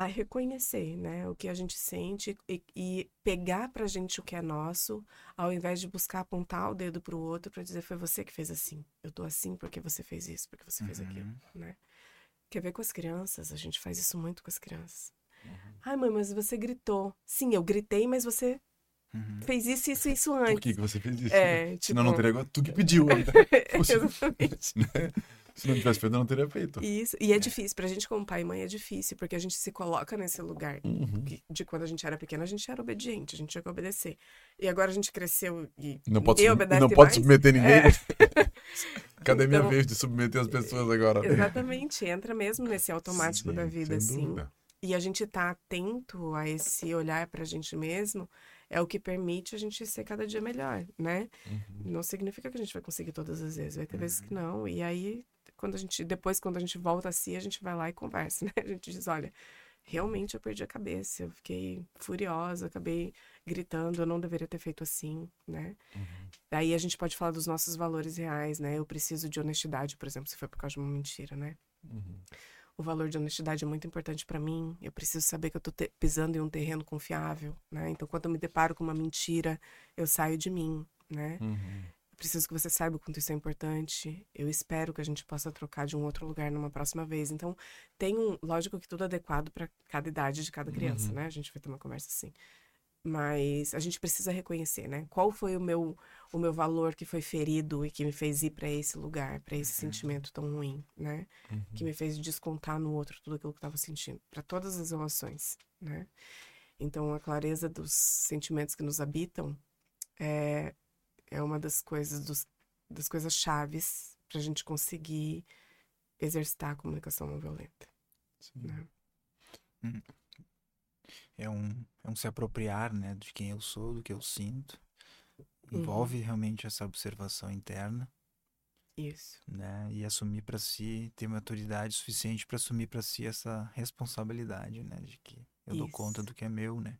a reconhecer, né, o que a gente sente e, e pegar pra gente o que é nosso, ao invés de buscar apontar o dedo pro outro pra dizer foi você que fez assim, eu tô assim porque você fez isso, porque você fez aquilo, Uhum. né? Quer ver com as crianças? A gente faz isso muito com as crianças. Uhum. Ai, mãe, mas você gritou. Sim, eu gritei, mas você Uhum. fez isso, isso, isso antes. Por que, que você fez isso? É, tipo... Senão não teria. Tu que pediu. né? Exatamente. Se não tivesse feito, não teria feito. Isso. E é difícil. Pra gente, como pai e mãe, é difícil, porque a gente se coloca nesse lugar Uhum. que- de quando a gente era pequena, a gente era obediente, a gente tinha que obedecer. E agora a gente cresceu e Não pode, obedece não pode submeter ninguém. É. Cadê minha Então- vez de submeter as pessoas agora? Exatamente, entra mesmo nesse automático Sim, da vida, assim. dúvida. E a gente tá atento a esse olhar pra gente mesmo, é o que permite a gente ser cada dia melhor, né? Uhum. Não significa que a gente vai conseguir todas as vezes, vai ter vezes que não. E aí, quando a gente, depois, quando a gente volta a si, a gente vai lá e conversa, né? A gente diz, olha, realmente eu perdi a cabeça, eu fiquei furiosa, acabei gritando, eu não deveria ter feito assim, né? Uhum. Daí a gente pode falar dos nossos valores reais, né? Eu preciso de honestidade, por exemplo, se foi por causa de uma mentira, né? Uhum. O valor de honestidade é muito importante pra mim. Eu preciso saber que eu tô pisando em um terreno confiável, né? Então, quando eu me deparo com uma mentira, eu saio de mim, né? Uhum. Preciso que você saiba o quanto isso é importante. Eu espero que a gente possa trocar de um outro lugar numa próxima vez. Então, tem um. Lógico que tudo adequado para cada idade de cada criança, Uhum. né? A gente vai ter uma conversa assim. Mas a gente precisa reconhecer, né? Qual foi o meu, o meu valor que foi ferido e que me fez ir para esse lugar, para esse sentimento tão ruim, né? Uhum. Que me fez descontar no outro tudo aquilo que eu estava sentindo, para todas as relações, né? Então, a clareza dos sentimentos que nos habitam é, é uma das coisas dos, das coisas chaves para a gente conseguir exercitar a comunicação não violenta. Sim. né? É um, é um se apropriar, né, de quem eu sou, do que eu sinto. Uhum. Envolve realmente essa observação interna, Isso. né, e assumir para si, ter maturidade suficiente para assumir para si essa responsabilidade, né, de que eu dou Isso. conta do que é meu, né.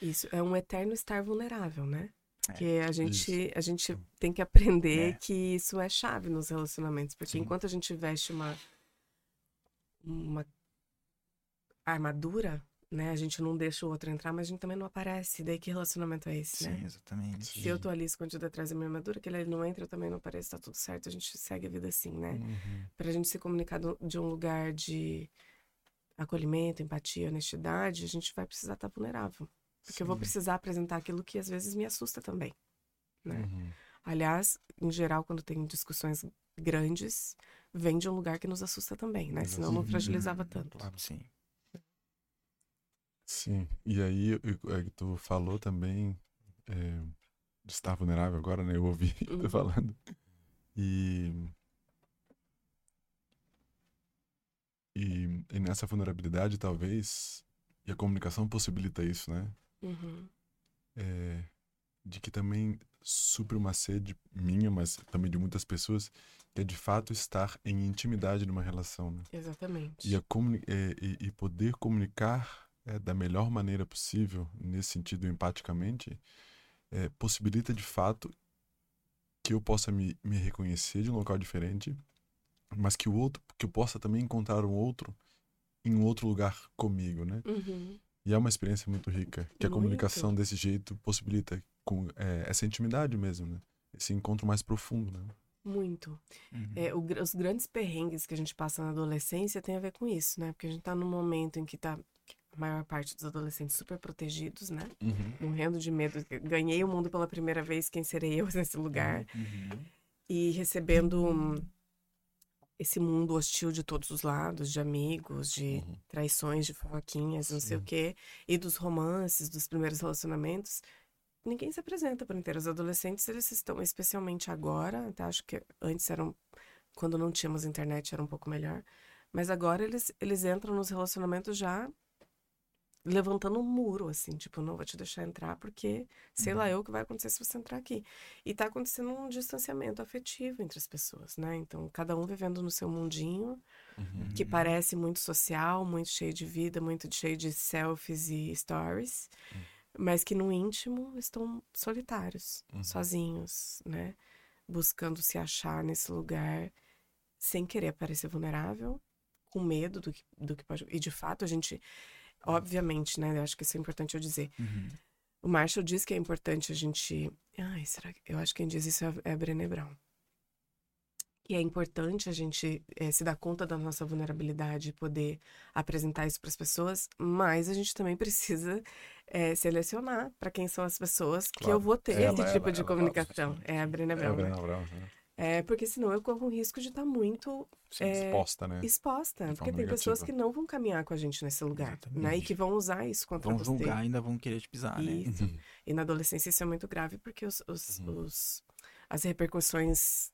Isso é um eterno estar vulnerável, né? É, Que a gente, a gente tem que aprender É. que isso é chave nos relacionamentos. Porque Sim. enquanto a gente veste uma, uma armadura, né? A gente não deixa o outro entrar, mas a gente também não aparece. Daí que relacionamento é esse, Sim, né? exatamente. Se eu tô ali escondida atrás da minha armadura, que ele não entra, eu também não apareço, tá tudo certo, a gente segue a vida assim, né? Uhum. Pra gente se comunicar de um lugar de acolhimento, empatia, honestidade, a gente vai precisar estar vulnerável. Porque eu vou Sim. precisar apresentar aquilo que às vezes me assusta também, né? Uhum. Aliás, em geral, quando tem discussões grandes, vem de um lugar que nos assusta também, né? Senão não fragilizava tanto. Claro, sim. Sim, e aí é tu falou também é, de estar vulnerável agora, né? Eu ouvi Uhum. tu falando. E, e, e nessa vulnerabilidade, talvez, e a comunicação possibilita isso, né? Uhum. É, de que também supre uma sede minha, mas também de muitas pessoas, que é de fato estar em intimidade numa relação, né? Exatamente. E, é, e, e poder comunicar é, da melhor maneira possível, nesse sentido, empaticamente, é, possibilita de fato que eu possa me, me reconhecer de um local diferente, mas que o outro, que eu possa também encontrar um outro em um outro lugar comigo, né? Uhum. E é uma experiência muito rica, que a Muito. comunicação desse jeito possibilita com é, essa intimidade mesmo, né? Esse encontro mais profundo, né? Muito. Uhum. É, o os grandes perrengues que a gente passa na adolescência tem a ver com isso, né? Porque a gente tá num momento em que tá a maior parte dos adolescentes super protegidos, né? Morrendo de medo. Ganhei o mundo pela primeira vez, quem serei eu nesse lugar? Uhum. E recebendo esse mundo hostil de todos os lados, de amigos, de Uhum. traições, de fofoquinhas, não sei o Sim. quê, e dos romances, dos primeiros relacionamentos. Ninguém se apresenta por inteiro. Os adolescentes, eles estão, especialmente agora, até acho que antes eram, quando não tínhamos internet era um pouco melhor, mas agora eles, eles entram nos relacionamentos já levantando um muro, assim, tipo, não vou te deixar entrar porque sei lá eu o que vai acontecer se você entrar aqui. E tá acontecendo um distanciamento afetivo entre as pessoas, né? Então, cada um vivendo no seu mundinho, Uhum. que parece muito social, muito cheio de vida, muito cheio de selfies e stories, mas que no íntimo estão solitários, Uhum. sozinhos, né? Buscando se achar nesse lugar sem querer parecer vulnerável, com medo do que, do que pode. E de fato, a gente, obviamente, né? Eu acho que isso é importante eu dizer. Uhum. O Marshall diz que é importante a gente. Ai, será que. Eu acho que quem diz isso é é a Brené Brown. Que é importante a gente eh, se dar conta da nossa vulnerabilidade e poder apresentar isso para as pessoas, mas a gente também precisa eh, selecionar para quem são as pessoas que eu Claro. vou ter Ela, esse ela, tipo de ela, comunicação. ela, É a Brené É, Brown. né? Brena Brown, né? É, porque senão eu corro o risco de estar muito Sim, É, exposta, né? exposta. Porque tem pessoas que negativa. não vão caminhar com a gente nesse lugar, né? E Exatamente. que vão usar isso contra Vão você. julgar, ainda vão querer te pisar, né? Isso. E na adolescência isso é muito grave porque os, os- Uhum. os- as repercussões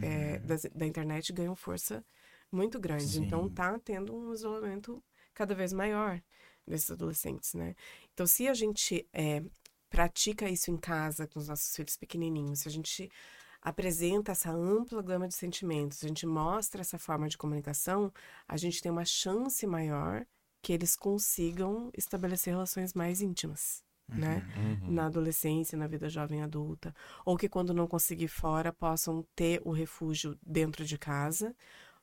é, Uhum. das- da internet ganham força muito grande. Então Sim. tá tendo um isolamento cada vez maior desses adolescentes, né? Então se a gente é, pratica isso em casa com os nossos filhos pequenininhos, se a gente apresenta essa ampla gama de sentimentos, a gente mostra essa forma de comunicação, a gente tem uma chance maior que eles consigam estabelecer relações mais íntimas, né? Uhum. na adolescência, na vida jovem e adulta, ou que quando não conseguir fora possam ter o refúgio dentro de casa.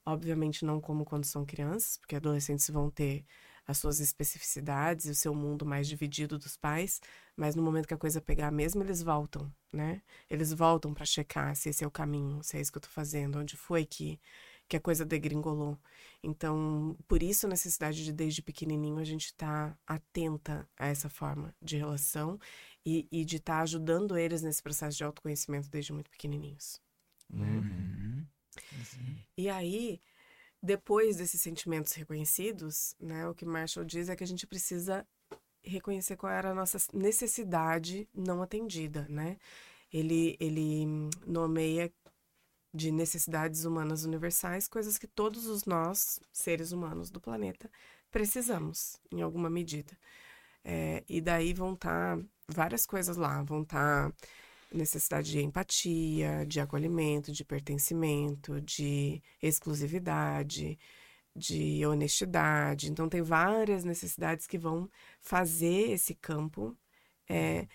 Obviamente não como quando são crianças, porque adolescentes vão ter as suas especificidades e o seu mundo mais dividido dos pais, mas no momento que a coisa pegar mesmo, eles voltam, né? Eles voltam para checar se esse é o caminho, se é isso que eu tô fazendo, onde foi que que a coisa degringolou. Então, por isso a necessidade de desde pequenininho a gente estar atenta a essa forma de relação e, e de estar ajudando eles nesse processo de autoconhecimento desde muito pequenininhos. Uhum. Uhum. E aí, depois desses sentimentos reconhecidos, né, o que Marshall diz é que a gente precisa reconhecer qual era a nossa necessidade não atendida, né? Ele, ele nomeia de necessidades humanas universais coisas que todos os nós, seres humanos do planeta, precisamos, em alguma medida. É, e daí vão estar várias coisas lá, vão estar necessidade de empatia, de acolhimento, de pertencimento, de exclusividade, de honestidade. Então, tem várias necessidades que vão fazer esse campo, é,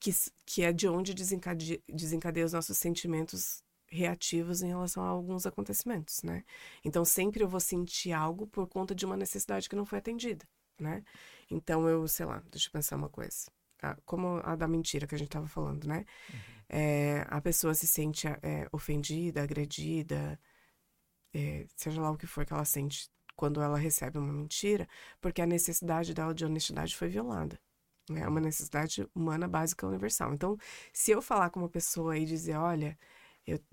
que, que é de onde desencade, desencadeia os nossos sentimentos reativos em relação a alguns acontecimentos, né? Então, sempre eu vou sentir algo por conta de uma necessidade que não foi atendida. né? Então eu, sei lá, deixa eu pensar uma coisa. Ah, como a da mentira que a gente tava falando, né? Uhum. É, a pessoa se sente é, ofendida, agredida, é, seja lá o que for que ela sente quando ela recebe uma mentira, porque a necessidade dela de honestidade foi violada. Né? É uma necessidade humana básica universal. Então, se eu falar com uma pessoa e dizer, olha,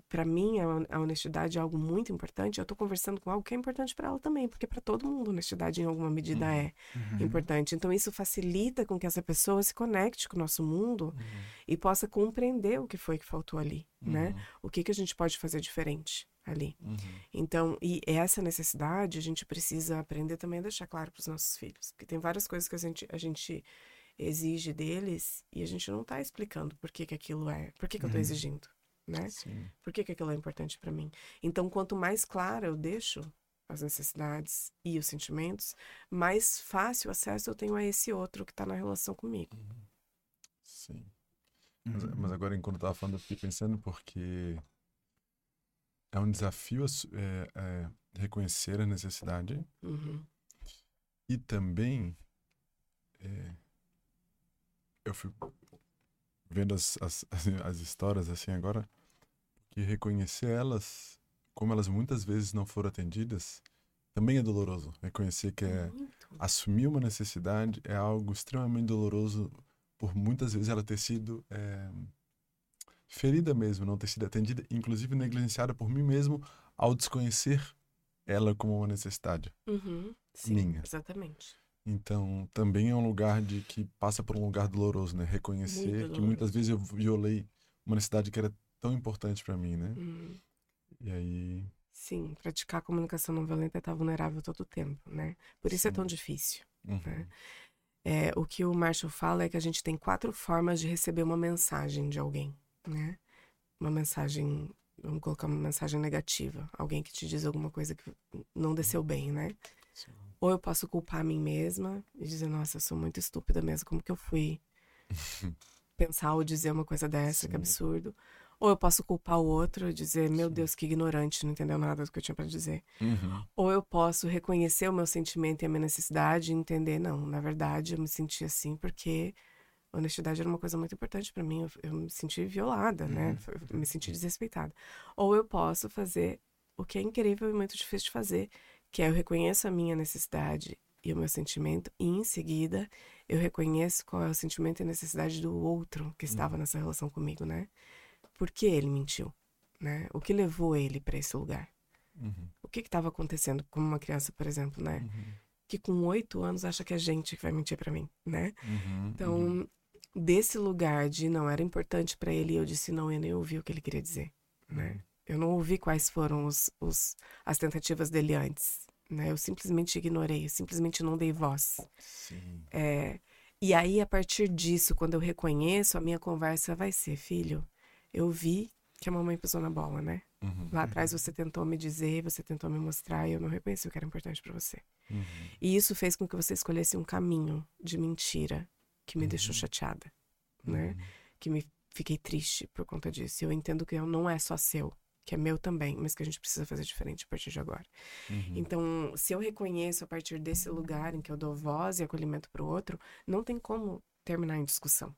para mim a, honestidade é algo muito importante, eu estou conversando com algo que é importante para ela também, porque para todo mundo honestidade em alguma medida uhum. é uhum. importante. Então isso facilita com que essa pessoa se conecte com o nosso mundo uhum. e possa compreender o que foi que faltou ali, né? Uhum. O que que a gente pode fazer diferente ali. Uhum. Então, e essa necessidade a gente precisa aprender também a deixar claro para os nossos filhos, porque tem várias coisas que a gente, a gente exige deles e a gente não está explicando por que que aquilo é, por que que eu estou uhum. exigindo né? Sim. Por que, que aquilo é importante para mim? Então, quanto mais clara eu deixo as necessidades e os sentimentos, mais fácil acesso eu tenho a esse outro que está na relação comigo. Uhum. Sim. Uhum. Mas, mas, agora, enquanto eu estava falando, eu fiquei pensando porque é um desafio é, é, reconhecer a necessidade uhum. e também é, eu fui vendo as, as, as histórias assim agora, que reconhecer elas, como elas muitas vezes não foram atendidas, também é doloroso. Reconhecer que é Muito. assumir uma necessidade é algo extremamente doloroso por muitas vezes ela ter sido é, ferida mesmo, não ter sido atendida, inclusive negligenciada por mim mesmo ao desconhecer ela como uma necessidade uhum, sim, minha. Exatamente. Então, também é um lugar de que passa por um lugar doloroso, né? Reconhecer que muitas vezes eu violei uma necessidade que era tão importante para mim, né? Uhum. E aí. Sim, praticar a comunicação não violenta é estar vulnerável todo o tempo, né? Por isso Sim. é tão difícil. Uhum. Né? É, o que o Marshall fala é que a gente tem quatro formas de receber uma mensagem de alguém, né? Uma mensagem, vamos colocar uma mensagem negativa, alguém que te diz alguma coisa que não desceu bem, né? Sim. Ou eu posso culpar a mim mesma e dizer, nossa, eu sou muito estúpida mesmo, como que eu fui pensar ou dizer uma coisa dessa, Sim. que absurdo. Ou eu posso culpar o outro e dizer, meu Sim. Deus, que ignorante, não entendeu nada do que eu tinha para dizer. Uhum. Ou eu posso reconhecer o meu sentimento e a minha necessidade e entender, não, na verdade eu me senti assim porque honestidade era uma coisa muito importante para mim. Eu, eu, me senti violada, né? uhum. né? Eu me senti desrespeitada. Ou eu posso fazer o que é incrível e muito difícil de fazer, que é eu reconheço a minha necessidade e o meu sentimento, e em seguida eu reconheço qual é o sentimento e a necessidade do outro que estava uhum. nessa relação comigo, né? Por que ele mentiu, né? O que levou ele para esse lugar? Uhum. O que estava acontecendo com uma criança, por exemplo, né? Uhum. Que com oito anos acha que é a gente que vai mentir para mim, né? Uhum, então, uhum. Desse lugar de não era importante para ele, eu disse não, eu nem ouvi o que ele queria dizer, né? Uhum. Eu não ouvi quais foram os, os, as tentativas dele antes. Né? Eu simplesmente ignorei, eu simplesmente não dei voz. Sim. É, e aí, a partir disso, quando eu reconheço, a minha conversa vai ser: filho, eu vi que a mamãe pisou na bola, né? Uhum, Lá atrás uhum. você tentou me dizer, você tentou me mostrar e eu não reconheci o que era importante para você. Uhum. E isso fez com que você escolhesse um caminho de mentira que me deixou uhum. chateada, né? Uhum. Que me fiquei triste por conta disso. Eu entendo que eu não é só seu que é meu também, mas que a gente precisa fazer diferente a partir de agora. Uhum. Então, se eu reconheço a partir desse lugar em que eu dou voz e acolhimento para o outro, não tem como terminar em discussão.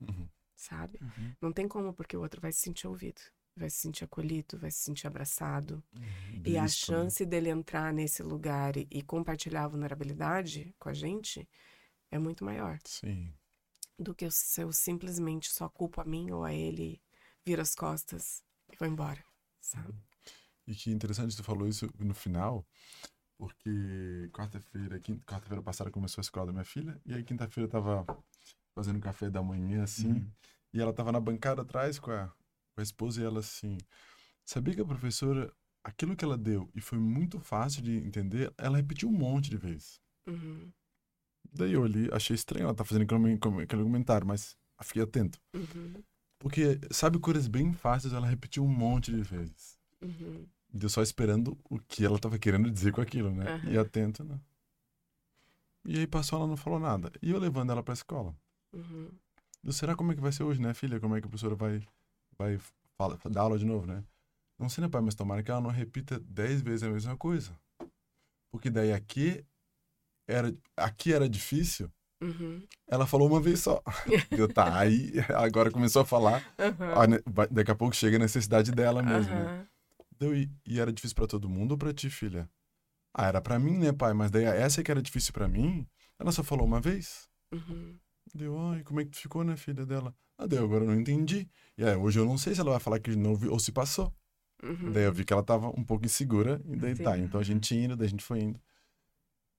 Uhum. Sabe? Uhum. Não tem como, porque o outro vai se sentir ouvido, vai se sentir acolhido, vai se sentir abraçado. Uhum. E a né? chance né? dele entrar nesse lugar e, e compartilhar a vulnerabilidade com a gente é muito maior. Sim. Do que se eu simplesmente só culpo a mim ou a ele, vira as costas e vou embora sabe? E que interessante tu falou isso no final, porque quarta-feira, quarta-feira passada começou a escola da minha filha, e aí quinta-feira eu tava fazendo café da manhã, assim, uhum. e ela tava na bancada atrás com a, com a esposa, e ela assim, sabia que a professora, aquilo que ela deu, e foi muito fácil de entender, ela repetiu um monte de vezes. Uhum. Daí eu ali, achei estranho ela tá fazendo aquele comentário, mas fiquei atento. Uhum. Porque, sabe, coisas bem fáceis ela repetiu um monte de vezes. Uhum. Deu só esperando o que ela estava querendo dizer com aquilo, né? Uhum. E atento, né? E aí passou, ela não falou nada. E eu levando ela pra escola. Uhum. Eu, será como é que vai ser hoje, né, filha? Como é que a professora vai, vai fala, dar aula de novo, né? Não sei, né, pai? Mas tomara que ela não repita dez vezes a mesma coisa. Porque daí aqui era, aqui era difícil, Uhum. ela falou uma vez só. Eu, tá, aí agora começou a falar. A ne- vai- daqui a pouco chega a necessidade dela mesmo. né? Deu, e, e era difícil pra todo mundo ou pra ti, filha? Ah, era pra mim, né, pai? Mas daí essa que era difícil pra mim, ela só falou uma vez. Uhum. Deu, ai, como é que tu ficou, né, filha dela? Ah, deu, agora eu não entendi. E aí, hoje eu não sei se ela vai falar que não ou se passou. Uhum. Daí eu vi que ela tava um pouco insegura, e daí tá. Sim. Então a gente indo, daí a gente foi indo.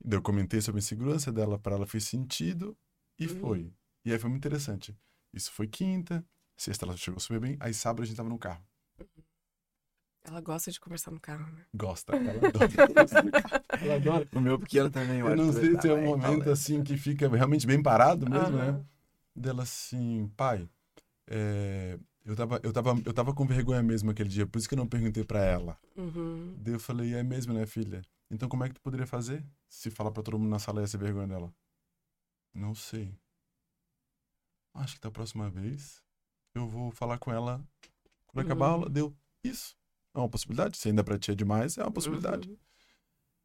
Eu comentei sobre a insegurança dela, pra ela fez sentido, e Uhum. foi. E aí foi muito interessante. Isso foi quinta, sexta ela chegou super bem, aí sábado a gente tava no carro. Ela gosta de conversar no carro, né? Gosta, ela adora conversar no carro. Ela adora. O meu pequeno também. Eu não sei se é um momento assim que fica realmente bem parado mesmo, né? Aham. Dela assim, pai, é, eu, tava, eu, tava, eu tava com vergonha mesmo aquele dia, por isso que eu não perguntei pra ela. Uhum. Daí eu falei, é mesmo, né, filha? Então como é que tu poderia fazer se falar pra todo mundo na sala ia ser vergonha dela? Não sei. Acho que da próxima vez eu vou falar com ela quando acabar a aula. Uhum. Deu. Isso. É uma possibilidade. Se ainda pra ti é demais, é uma possibilidade. Uhum.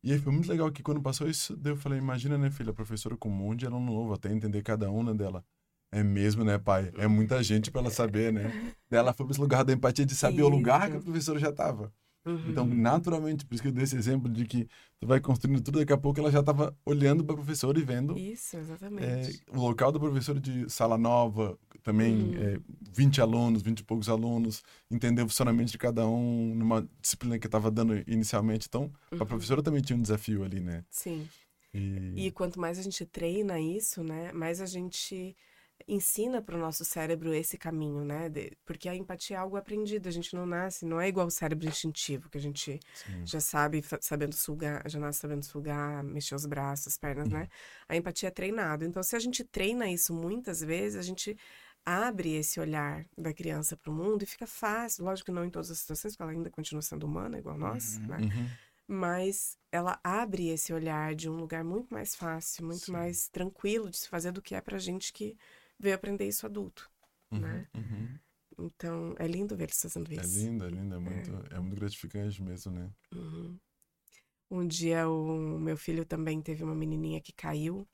E aí foi muito legal que quando passou isso, eu falei, imagina, né, filha, professora com um monte de aluno novo, até entender cada um, né, dela. É mesmo, né, pai? É muita gente pra ela saber, né? Daí ela foi esse lugar da empatia de saber o lugar que a professora já tava. Uhum. Então, naturalmente, por isso que eu dei esse exemplo de que tu vai construindo tudo, daqui a pouco ela já tava olhando pra professora e vendo Isso, é, exatamente. o local do professor de sala nova, também Uhum. é, 20 alunos, 20 e poucos alunos, entender o funcionamento de cada um numa disciplina que estava dando inicialmente. Então, a Uhum. professora também tinha um desafio ali, né? Sim. E, E quanto mais a gente treina isso, né, mais a gente ensina para o nosso cérebro esse caminho, né? de- porque a empatia é algo aprendido, a gente não nasce, não é igual o cérebro instintivo, que a gente sim. já sabe, sabendo sugar, já nasce sabendo sugar, mexer os braços, as pernas, né? A empatia é treinado. Então, se a gente treina isso muitas vezes, a gente abre esse olhar da criança para o mundo e fica fácil. Lógico que não em todas as situações, porque ela ainda continua sendo humana, igual nós, Uhum. né? Uhum. mas ela abre esse olhar de um lugar muito mais fácil, muito Sim. mais tranquilo de se fazer do que é pra gente que veio aprender isso adulto, Uhum. né? Uhum. Então, é lindo ver eles fazendo É isso. lindo, é lindo, é muito, é muito gratificante mesmo, né? Uhum. Um dia o meu filho também teve uma menininha que caiu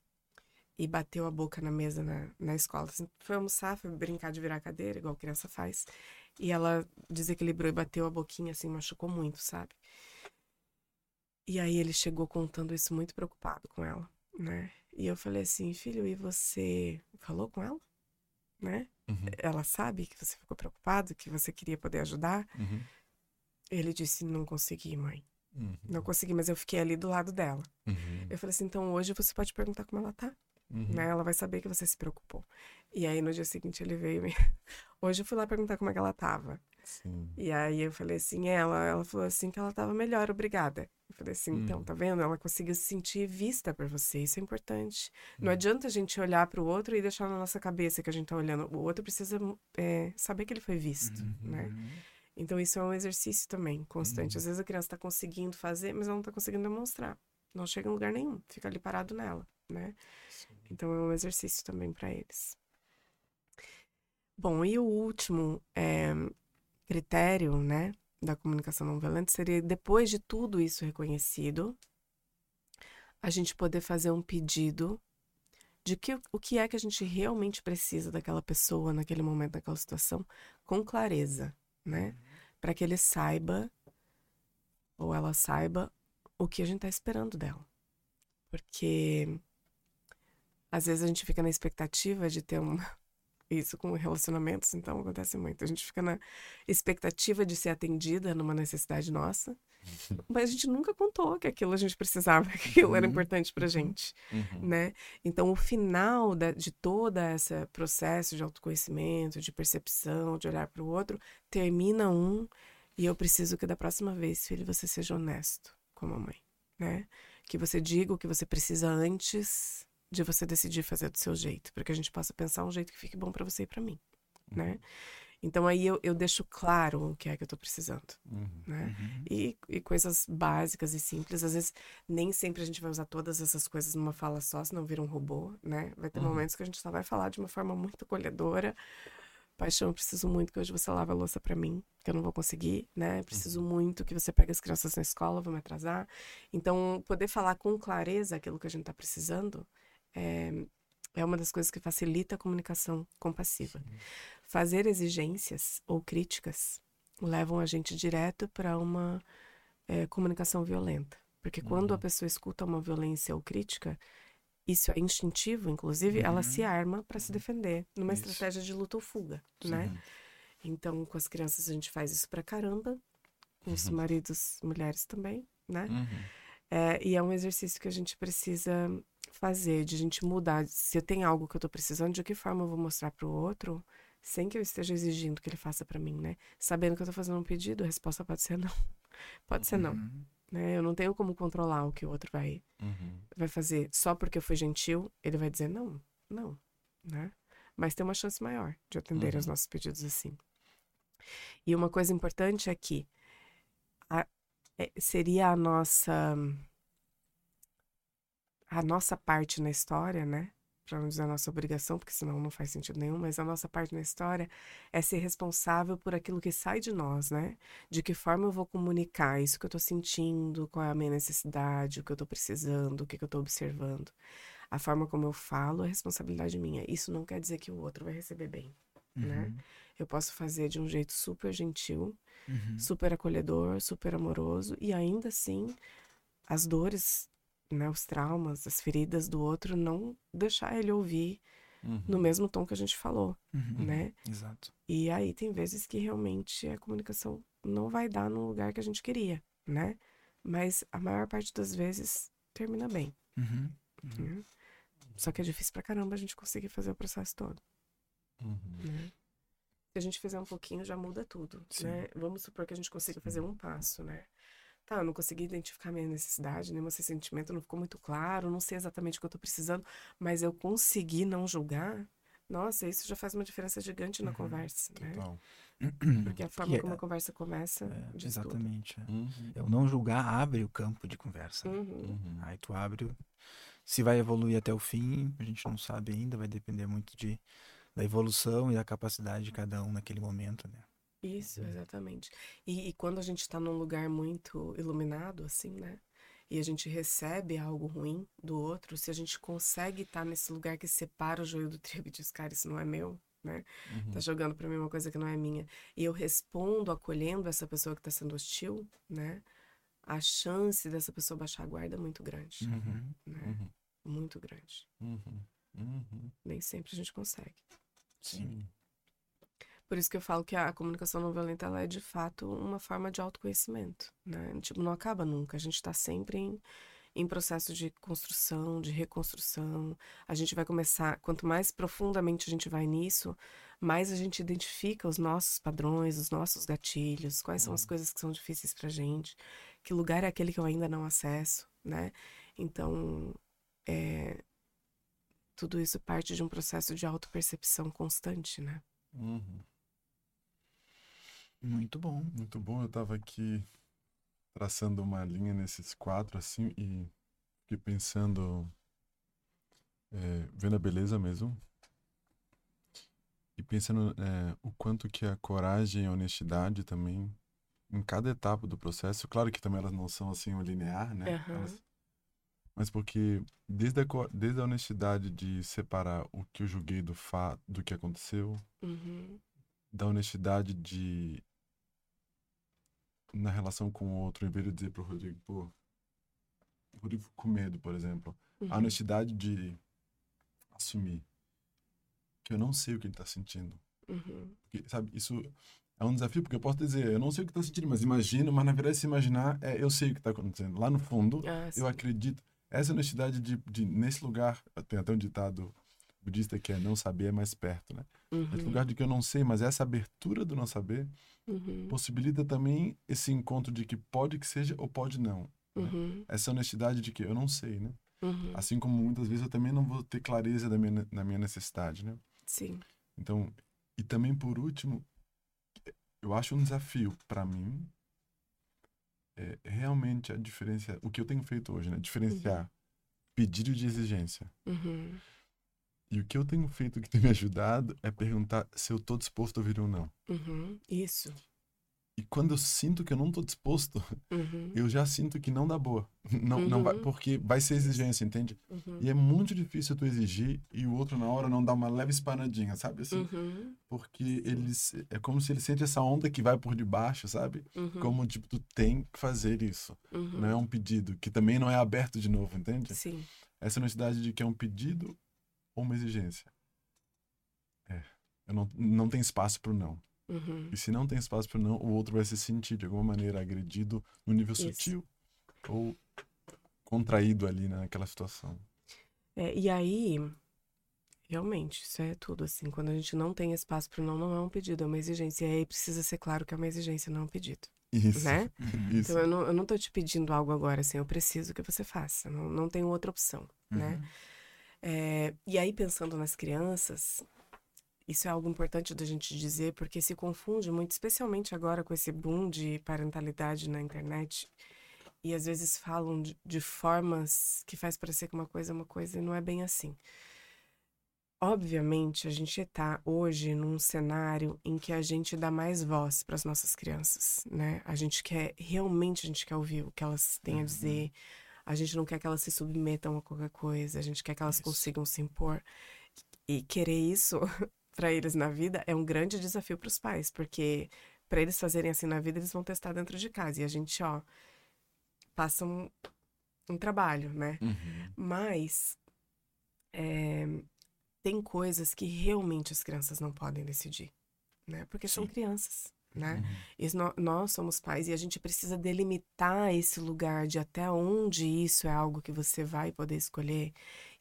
e bateu a boca na mesa na, na escola. Assim, Foi almoçar, foi brincar de virar a cadeira, igual criança faz. E ela desequilibrou e bateu a boquinha, assim, machucou muito, sabe? E aí ele chegou contando isso muito preocupado com ela, né? E eu falei assim, filho, e você falou com ela? Né? Uhum. Ela sabe que você ficou preocupado, que você queria poder ajudar? Uhum. Ele disse, não consegui, mãe. Uhum. Não consegui, mas eu fiquei ali do lado dela. Uhum. Eu falei assim, então hoje você pode perguntar como ela tá, Uhum. né? Ela vai saber que você se preocupou. E aí no dia seguinte ele veio me... Hoje eu fui lá perguntar como é que ela tava. Sim. E aí eu falei assim, ela, ela falou assim que ela tava melhor, obrigada. Eu falei assim, então, Hum. tá vendo? Ela conseguiu se sentir vista por você, isso é importante. Não Hum. adianta a gente olhar pro outro e deixar na nossa cabeça que a gente tá olhando. O outro precisa é, saber que ele foi visto, né? Uhum. Então isso é um exercício também, constante. Uhum. Às vezes a criança está conseguindo fazer, mas ela não está conseguindo demonstrar. Não chega em lugar nenhum, fica ali parado nela, né? Então é um exercício também para eles. Bom, e o último é, critério, né, da comunicação não violenta seria depois de tudo isso reconhecido, a gente poder fazer um pedido de que, o que é que a gente realmente precisa daquela pessoa naquele momento, naquela situação, com clareza, né? Para que ele saiba ou ela saiba o que a gente tá esperando dela. Porque às vezes a gente fica na expectativa de ter um isso com relacionamentos, então acontece muito. A gente fica na expectativa de ser atendida numa necessidade nossa, mas a gente nunca contou que aquilo a gente precisava, que aquilo era Uhum. importante pra gente Uhum. né? Então, o final da- de todo esse processo de autoconhecimento, de percepção, de olhar para o outro, termina um e eu preciso que da próxima vez, filho, você seja honesto com a mamãe, né? Que você diga o que você precisa antes de você decidir fazer do seu jeito, para que a gente possa pensar um jeito que fique bom para você e para mim, né? Então aí eu, eu deixo claro o que é que eu tô precisando, Uhum. né? Uhum. E, e coisas básicas e simples. Às vezes, nem sempre a gente vai usar todas essas coisas numa fala só, senão vira um robô, né? Vai ter Uhum. momentos que a gente só vai falar de uma forma muito acolhedora, Paixão, eu preciso muito que hoje você lave a louça para mim, que eu não vou conseguir, né? Preciso uhum. muito que você pegue as crianças na escola, vou me atrasar. Então, poder falar com clareza aquilo que a gente está precisando é, é uma das coisas que facilita a comunicação compassiva. Sim. Fazer exigências ou críticas levam a gente direto para uma é, comunicação violenta. Porque quando a uhum. pessoa escuta uma violência ou crítica, isso é instintivo, inclusive, uhum. ela se arma para se defender, numa isso. estratégia de luta ou fuga, Sim. né? Então, com as crianças a gente faz isso pra caramba, com os uhum. maridos, mulheres também, né? Uhum. É, e é um exercício que a gente precisa fazer, de a gente mudar. Se eu tenho algo que eu tô precisando, de que forma eu vou mostrar pro outro, sem que eu esteja exigindo que ele faça para mim, né? Sabendo que eu tô fazendo um pedido, a resposta pode ser não. Pode ser não. Uhum. Né? Eu não tenho como controlar o que o outro vai, uhum. vai fazer. Só porque eu fui gentil, ele vai dizer não, não, né? Mas tem uma chance maior de atender uhum. aos nossos pedidos assim. E uma coisa importante é que a, é, seria a nossa a nossa parte na história, né? para não dizer a nossa obrigação, porque senão não faz sentido nenhum, mas a nossa parte na história é ser responsável por aquilo que sai de nós, né? De que forma eu vou comunicar isso que eu tô sentindo, qual é a minha necessidade, o que eu tô precisando, o que, que eu tô observando. A forma como eu falo é responsabilidade minha. Isso não quer dizer que o outro vai receber bem, né? uhum. né? Eu posso fazer de um jeito super gentil, uhum. super acolhedor, super amoroso, e ainda assim as dores né, os traumas, as feridas do outro, não deixar ele ouvir uhum. no mesmo tom que a gente falou, uhum. né? Exato. E aí tem vezes que realmente a comunicação não vai dar no lugar que a gente queria, né? Mas a maior parte das vezes termina bem. Uhum. Né? Só que é difícil pra caramba a gente conseguir fazer o processo todo. Uhum. Né? Se a gente fizer um pouquinho, já muda tudo, Sim. né? Vamos supor que a gente consiga Sim. fazer um passo, né? Tá, eu não consegui identificar minha necessidade, nem meu sentimento não ficou muito claro, não sei exatamente o que eu tô precisando, mas eu consegui não julgar, nossa, isso já faz uma diferença gigante na uhum, conversa, né? Total. Porque a forma como a conversa começa. É, exatamente. É. Uhum. Eu não julgar abre o campo de conversa. Né? Uhum. Uhum. Aí tu abre. Se vai evoluir até o fim, a gente não sabe ainda, vai depender muito de, da evolução e da capacidade de cada um naquele momento, né? Isso, uhum. exatamente. E, e quando a gente está num lugar muito iluminado, assim, né? E a gente recebe algo ruim do outro, se a gente consegue estar tá nesse lugar que separa o joio do trigo e diz, cara, isso não é meu, né? Uhum. Tá jogando para mim uma coisa que não é minha. E eu respondo acolhendo essa pessoa que tá sendo hostil, né? A chance dessa pessoa baixar a guarda é muito grande, uhum. né? Uhum. Muito grande. Uhum. Uhum. Nem sempre a gente consegue. Sim. Por isso que eu falo que a comunicação não violenta ela é de fato uma forma de autoconhecimento, né? Tipo, não acaba nunca. A gente está sempre em, em processo de construção, de reconstrução. A gente vai começar, quanto mais profundamente a gente vai nisso, mais a gente identifica os nossos padrões, os nossos gatilhos, quais são as uhum. coisas que são difíceis pra gente, que lugar é aquele que eu ainda não acesso, né? Então, é, tudo isso parte de um processo de autopercepção constante, né? Uhum. Muito bom. Muito bom. Eu tava aqui traçando uma linha nesses quatro, assim, e fiquei pensando, é, vendo a beleza mesmo, e pensando é, o quanto que a coragem e a honestidade também, em cada etapa do processo, claro que também elas não são assim um linear, né? Uhum. Elas, mas porque desde a, desde a honestidade de separar o que eu julguei do fato, do que aconteceu, uhum. Da honestidade de na relação com o outro, em vez de dizer pro Rodrigo, pô, Rodrigo com medo, por exemplo. Uhum. A honestidade de assumir que eu não sei o que ele tá sentindo. Uhum. Porque, sabe, isso é um desafio, porque eu posso dizer, eu não sei o que tá sentindo, mas imagino, mas na verdade se imaginar, é, eu sei o que tá acontecendo. Lá no fundo, ah, eu acredito. Essa honestidade de, de, nesse lugar, tem até um ditado budista que é não saber é mais perto, né? Uhum. Nesse lugar de que eu não sei, mas essa abertura do não saber uhum. possibilita também esse encontro de que pode que seja ou pode não. Né? Uhum. Essa honestidade de que eu não sei, né? Uhum. Assim como muitas vezes eu também não vou ter clareza da minha, da minha necessidade, né? Sim. Então, e também por último, eu acho um desafio para mim é realmente a diferença, o que eu tenho feito hoje, né? Diferenciar uhum. pedido de exigência. Uhum. E o que eu tenho feito que tem me ajudado é perguntar se eu tô disposto a ouvir ou não. Uhum, isso. E quando eu sinto que eu não tô disposto, uhum. eu já sinto que não dá boa. Não, uhum. não vai, uhum. porque vai ser exigência, entende? Uhum. E é muito difícil tu exigir e o outro na hora não dá uma leve espanadinha, sabe assim? Uhum. Porque eles é como se ele sente essa onda que vai por debaixo, sabe? Como tipo tu tem que fazer isso. Não é um pedido que também não é aberto de novo, entende? Sim. Essa necessidade de que é um pedido ou uma exigência. É. Eu não, não tem espaço para o não. Uhum. E se não tem espaço para não, o outro vai se sentir de alguma maneira agredido no nível Isso. sutil ou contraído ali naquela situação. É, e aí, realmente, isso é tudo assim. Quando a gente não tem espaço para não, não é um pedido, é uma exigência. E aí precisa ser claro que é uma exigência, não é um pedido. Isso. Né? Isso. Então eu não, eu não tô te pedindo algo agora, assim, eu preciso que você faça. Não, não tenho outra opção, né? uhum. né? É, e aí, pensando nas crianças, isso é algo importante da gente dizer, porque se confunde muito, especialmente agora com esse boom de parentalidade na internet. E às vezes falam de, de formas que faz parecer que uma coisa é uma coisa e não é bem assim. Obviamente, a gente está hoje num cenário em que a gente dá mais voz para as nossas crianças, né? A gente quer, realmente, a gente quer ouvir o que elas têm a dizer. Uhum. A gente não quer que elas se submetam a qualquer coisa, a gente quer que elas isso. consigam se impor. E querer isso para eles na vida é um grande desafio para os pais, porque para eles fazerem assim na vida, eles vão testar dentro de casa. E a gente, ó, passa um, um trabalho, né? Uhum. Mas é, tem coisas que realmente as crianças não podem decidir, né? Porque Sim. são crianças né? Uhum. Nós somos pais e a gente precisa delimitar esse lugar de até onde isso é algo que você vai poder escolher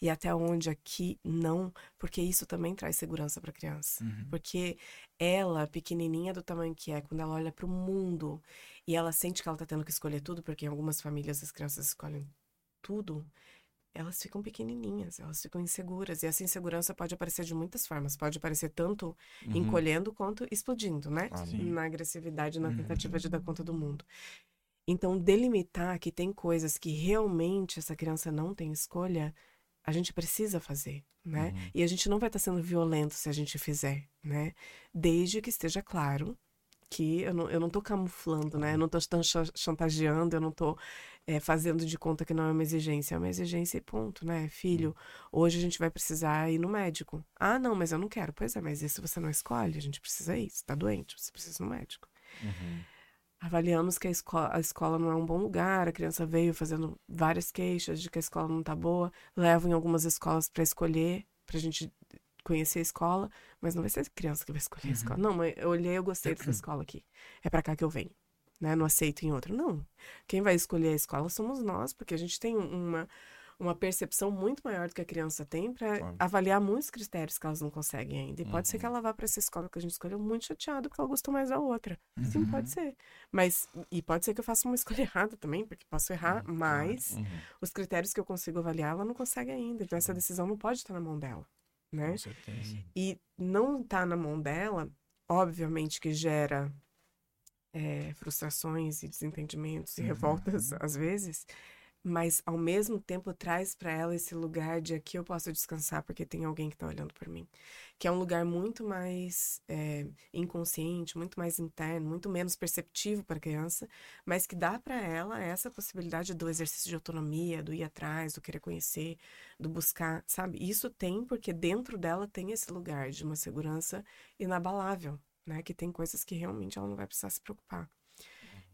e até onde aqui não, porque isso também traz segurança para a criança. Uhum. Porque ela, pequenininha do tamanho que é, quando ela olha para o mundo e ela sente que ela está tendo que escolher tudo, porque em algumas famílias as crianças escolhem tudo, elas ficam pequenininhas, elas ficam inseguras. E essa insegurança pode aparecer de muitas formas. Pode aparecer tanto uhum. encolhendo quanto explodindo, né? Ah, na agressividade, na tentativa uhum. de dar conta do mundo. Então, delimitar que tem coisas que realmente essa criança não tem escolha, a gente precisa fazer, né? Uhum. E a gente não vai estar sendo violento se a gente fizer, né? Desde que esteja claro que eu não, eu não tô camuflando, né? Eu não tô chantageando, eu não tô é, fazendo de conta que não é uma exigência. É uma exigência e ponto, né? Filho, hoje a gente vai precisar ir no médico. Ah, não, mas eu não quero. Pois é, mas isso você não escolhe, a gente precisa ir. Você tá doente, você precisa ir no médico. Uhum. Avaliamos que a escola, a escola não é um bom lugar, a criança veio fazendo várias queixas de que a escola não tá boa, levam em algumas escolas para escolher, pra gente conhecer a escola, mas não vai ser a criança que vai escolher uhum. a escola. Não, mãe, eu olhei, eu gostei dessa escola aqui. É para cá que eu venho. Né? Não aceito em outra. Não. Quem vai escolher a escola somos nós, porque a gente tem uma, uma percepção muito maior do que a criança tem para claro. avaliar muitos critérios que elas não conseguem ainda. E uhum. pode ser que uhum. ela vá para essa escola que a gente escolheu muito chateada porque ela gostou mais da outra. Uhum. Sim, pode ser. Mas, e pode ser que eu faça uma escolha errada também, porque posso errar, uhum. mas uhum. os critérios que eu consigo avaliar, ela não consegue ainda. Então, essa decisão não pode estar na mão dela né? Com certeza. E não tá na mão dela, obviamente que gera é, frustrações e desentendimentos e uhum. revoltas às vezes, mas ao mesmo tempo traz para ela esse lugar de aqui eu posso descansar porque tem alguém que está olhando por mim, que é um lugar muito mais é, inconsciente, muito mais interno, muito menos perceptivo para a criança, mas que dá para ela essa possibilidade do exercício de autonomia, do ir atrás, do querer conhecer, do buscar, sabe? Isso tem porque dentro dela tem esse lugar de uma segurança inabalável, né? Que tem coisas que realmente ela não vai precisar se preocupar.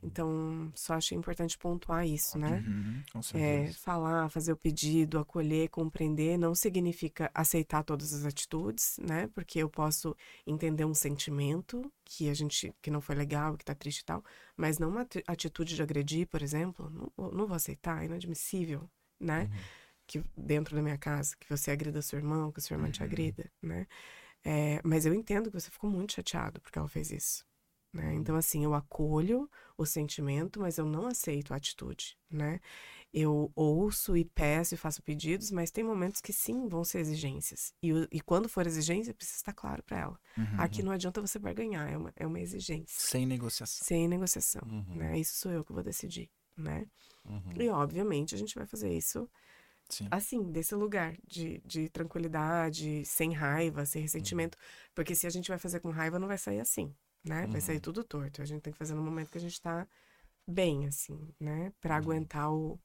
Então, só achei importante pontuar isso, né? Uhum, com é, falar, fazer o pedido, acolher, compreender, não significa aceitar todas as atitudes, né? Porque eu posso entender um sentimento que a gente que não foi legal, que tá triste e tal, mas não uma atitude de agredir, por exemplo, não, não vou aceitar, é inadmissível, né? Uhum. Que dentro da minha casa, que você agrida seu irmão, que sua irmã uhum. te agrida, né? É, mas eu entendo que você ficou muito chateado porque ela fez isso. Né? Uhum. Então, assim, eu acolho o sentimento, mas eu não aceito a atitude, né? Eu ouço e peço e faço pedidos, mas tem momentos que sim vão ser exigências. E, e quando for exigência, precisa estar claro para ela. Uhum. Aqui não adianta você barganhar, é uma, é uma exigência. Sem negociação. Sem negociação, uhum. né? Isso sou eu que vou decidir, né? Uhum. E, obviamente, a gente vai fazer isso Sim. assim, desse lugar de, de tranquilidade, sem raiva, sem ressentimento. Uhum. Porque se a gente vai fazer com raiva, não vai sair assim, né? Vai sair uhum. tudo torto. A gente tem que fazer no momento que a gente tá bem, assim, né? Pra uhum. aguentar o,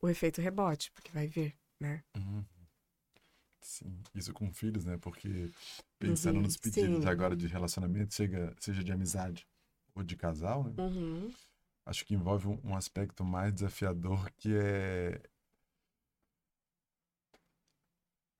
o efeito rebote, porque vai vir, né? Uhum. Sim, isso com filhos, né? Porque pensando uhum, nos pedidos sim. agora de relacionamento, seja, seja de amizade ou de casal, né? Uhum. Acho que envolve um, um, aspecto mais desafiador que é.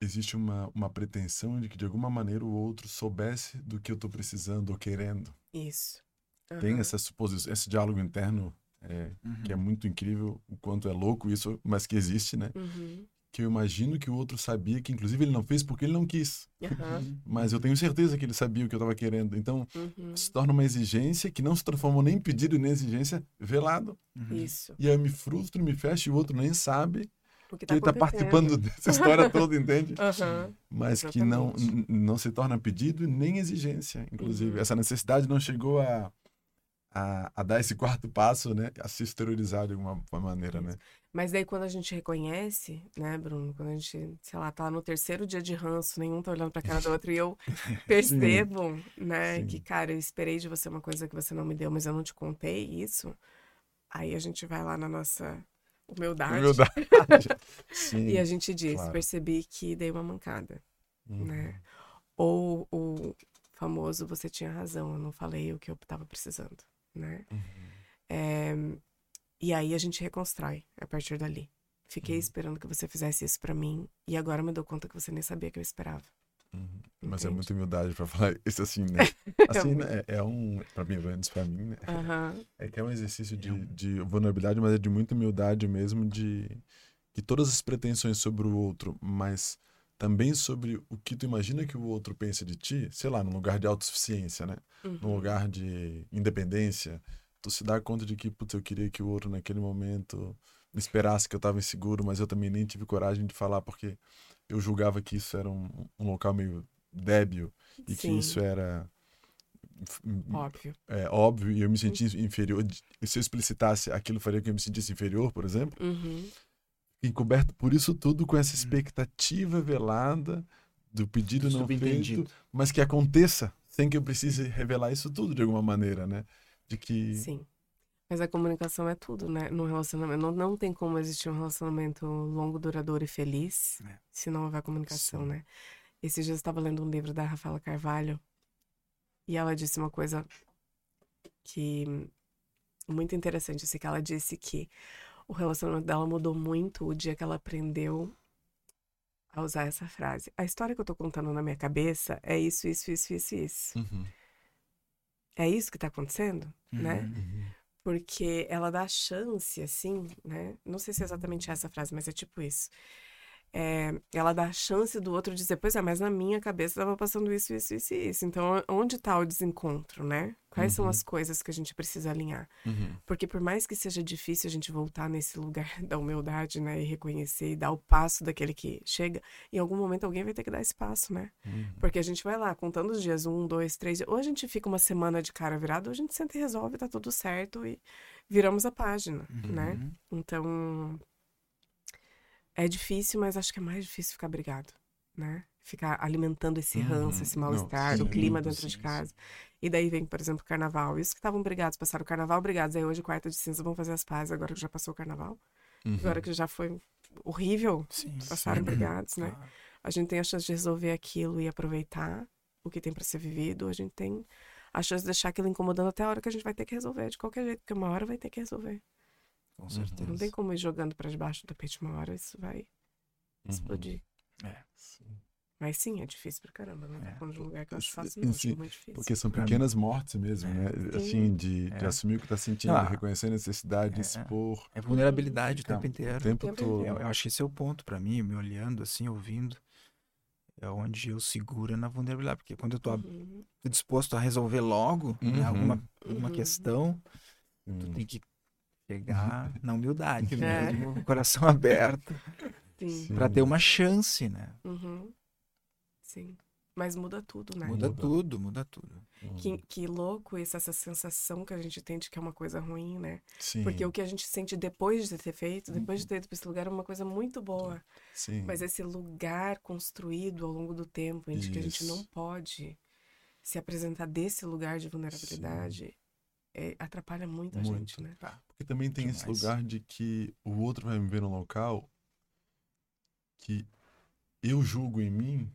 Existe uma, uma pretensão de que de alguma maneira o outro soubesse do que eu estou precisando ou querendo. Isso. Uhum. Tem essa suposição, esse diálogo interno é, que é muito incrível, o quanto é louco isso, mas que existe, né? Uhum que eu imagino que o outro sabia, que inclusive ele não fez porque ele não quis. Uhum. Mas eu tenho certeza que ele sabia o que eu estava querendo. Então, uhum. se torna uma exigência que não se transformou nem em pedido nem exigência velado. Uhum. Isso. E aí eu me frustro, me fecho e o outro nem sabe tá que ele está participando dessa história toda, entende? Mas Exatamente. que não, não se torna pedido nem exigência, inclusive. Uhum. Essa necessidade não chegou a a, a, dar esse quarto passo, né? A se exteriorizar de alguma maneira, né? Mas daí quando a gente reconhece, né, Bruno? Quando a gente, sei lá, tá no terceiro dia de ranço, nenhum tá olhando pra cara do outro e eu percebo, né, Sim. que, cara, eu esperei de você uma coisa que você não me deu, mas eu não te contei isso. Aí a gente vai lá na nossa humildade. Humildade. Sim, e a gente diz, claro. percebi que dei uma mancada, uhum. né? Ou o famoso, você tinha razão, eu não falei o que eu tava precisando né? Uhum. É, e aí a gente reconstrói a partir dali. Fiquei uhum. esperando que você fizesse isso para mim e agora me dou conta que você nem sabia que eu esperava. Uhum. Mas é muita humildade para falar isso assim, né? Assim, né? É, é um, para mim, antes para mim, né? Uhum. É que é um exercício de, é de vulnerabilidade, mas é de muita humildade mesmo, de que todas as pretensões sobre o outro, mas também sobre o que tu imagina que o outro pensa de ti, sei lá, num lugar de autossuficiência, né? Uhum. Num lugar de independência, tu se dá conta de que, putz, eu queria que o outro naquele momento me esperasse que eu estava inseguro, mas eu também nem tive coragem de falar porque eu julgava que isso era um, um local meio débil e Sim. que isso era óbvio. É, óbvio e eu me sentia uhum. inferior. E se eu explicitasse aquilo faria que eu me sentisse inferior, por exemplo. Uhum encoberto por isso tudo com essa hum. expectativa velada do pedido não feito, mas que aconteça sem que eu precise revelar isso tudo de alguma maneira, né? De que Sim. Mas a comunicação é tudo, né? No relacionamento não, não tem como existir um relacionamento longo, duradouro e feliz é. se não houver comunicação, Sim. né? Esses dias eu estava lendo um livro da Rafaela Carvalho e ela disse uma coisa que muito interessante, assim, que ela disse que o relacionamento dela mudou muito o dia que ela aprendeu a usar essa frase. A história que eu tô contando na minha cabeça é isso, isso, isso, isso, isso. Uhum. É isso que tá acontecendo, uhum, né? Uhum. Porque ela dá chance, assim, né? Não sei se é exatamente essa frase, mas é tipo isso é, ela dá a chance do outro dizer, pois é, mas na minha cabeça estava passando isso, isso, isso e isso. Então, onde está o desencontro, né? Quais uhum. são as coisas que a gente precisa alinhar? Uhum. Porque por mais que seja difícil a gente voltar nesse lugar da humildade, né? E reconhecer e dar o passo daquele que chega, em algum momento alguém vai ter que dar esse passo, né? Uhum. Porque a gente vai lá, contando os dias, um, dois, três, ou a gente fica uma semana de cara virada, ou a gente senta e resolve, tá tudo certo e viramos a página, né? Uhum. Então é difícil, mas acho que é mais difícil ficar brigado, né? Ficar alimentando esse ranço, uhum. esse mal-estar, o clima dentro sim, de casa. Sim. E daí vem, por exemplo, o carnaval. Isso que estavam brigados, passaram o carnaval brigados. Aí hoje, quarta de cinza, vão fazer as pazes, agora que já passou o carnaval. Uhum. Agora que já foi horrível, sim, passaram brigados, né? A gente tem a chance de resolver aquilo e aproveitar o que tem para ser vivido. A gente tem a chance de deixar aquilo incomodando até a hora que a gente vai ter que resolver, de qualquer jeito, porque uma hora vai ter que resolver. Com certeza. Não tem como ir jogando para debaixo do tapete uma hora, isso vai uhum. explodir. É. Sim. Mas sim, é difícil pra caramba, né? É. Falando de um lugar que eu acho fácil, não, sim, muito difícil. Porque são pequenas mortes mesmo, é. né? Assim, de, é. de assumir o que tá sentindo, ah, reconhecer a necessidade, de é. expor. É vulnerabilidade o tempo inteiro. O tempo, todo. Eu, eu, acho que esse é o ponto para mim, me olhando assim, ouvindo. É onde eu seguro na vulnerabilidade. Porque quando eu tô uhum. disposto a resolver logo né, uhum. né, alguma, alguma uhum. questão, tu tem que Chegar na humildade é. mesmo, coração aberto. Para ter uma chance, né? Uhum. Sim. Mas muda tudo, né? Muda, muda. tudo, muda tudo. Que, uhum. que louco essa, essa sensação que a gente tem de que é uma coisa ruim, né? Sim. Porque o que a gente sente depois de ter feito, depois de ter ido para esse lugar, é uma coisa muito boa. Sim. Mas esse lugar construído ao longo do tempo, em que a gente não pode se apresentar desse lugar de vulnerabilidade, é, atrapalha muito, muito a gente, né? Tá. Porque também tem Demais. esse lugar de que o outro vai me ver no local que eu julgo em mim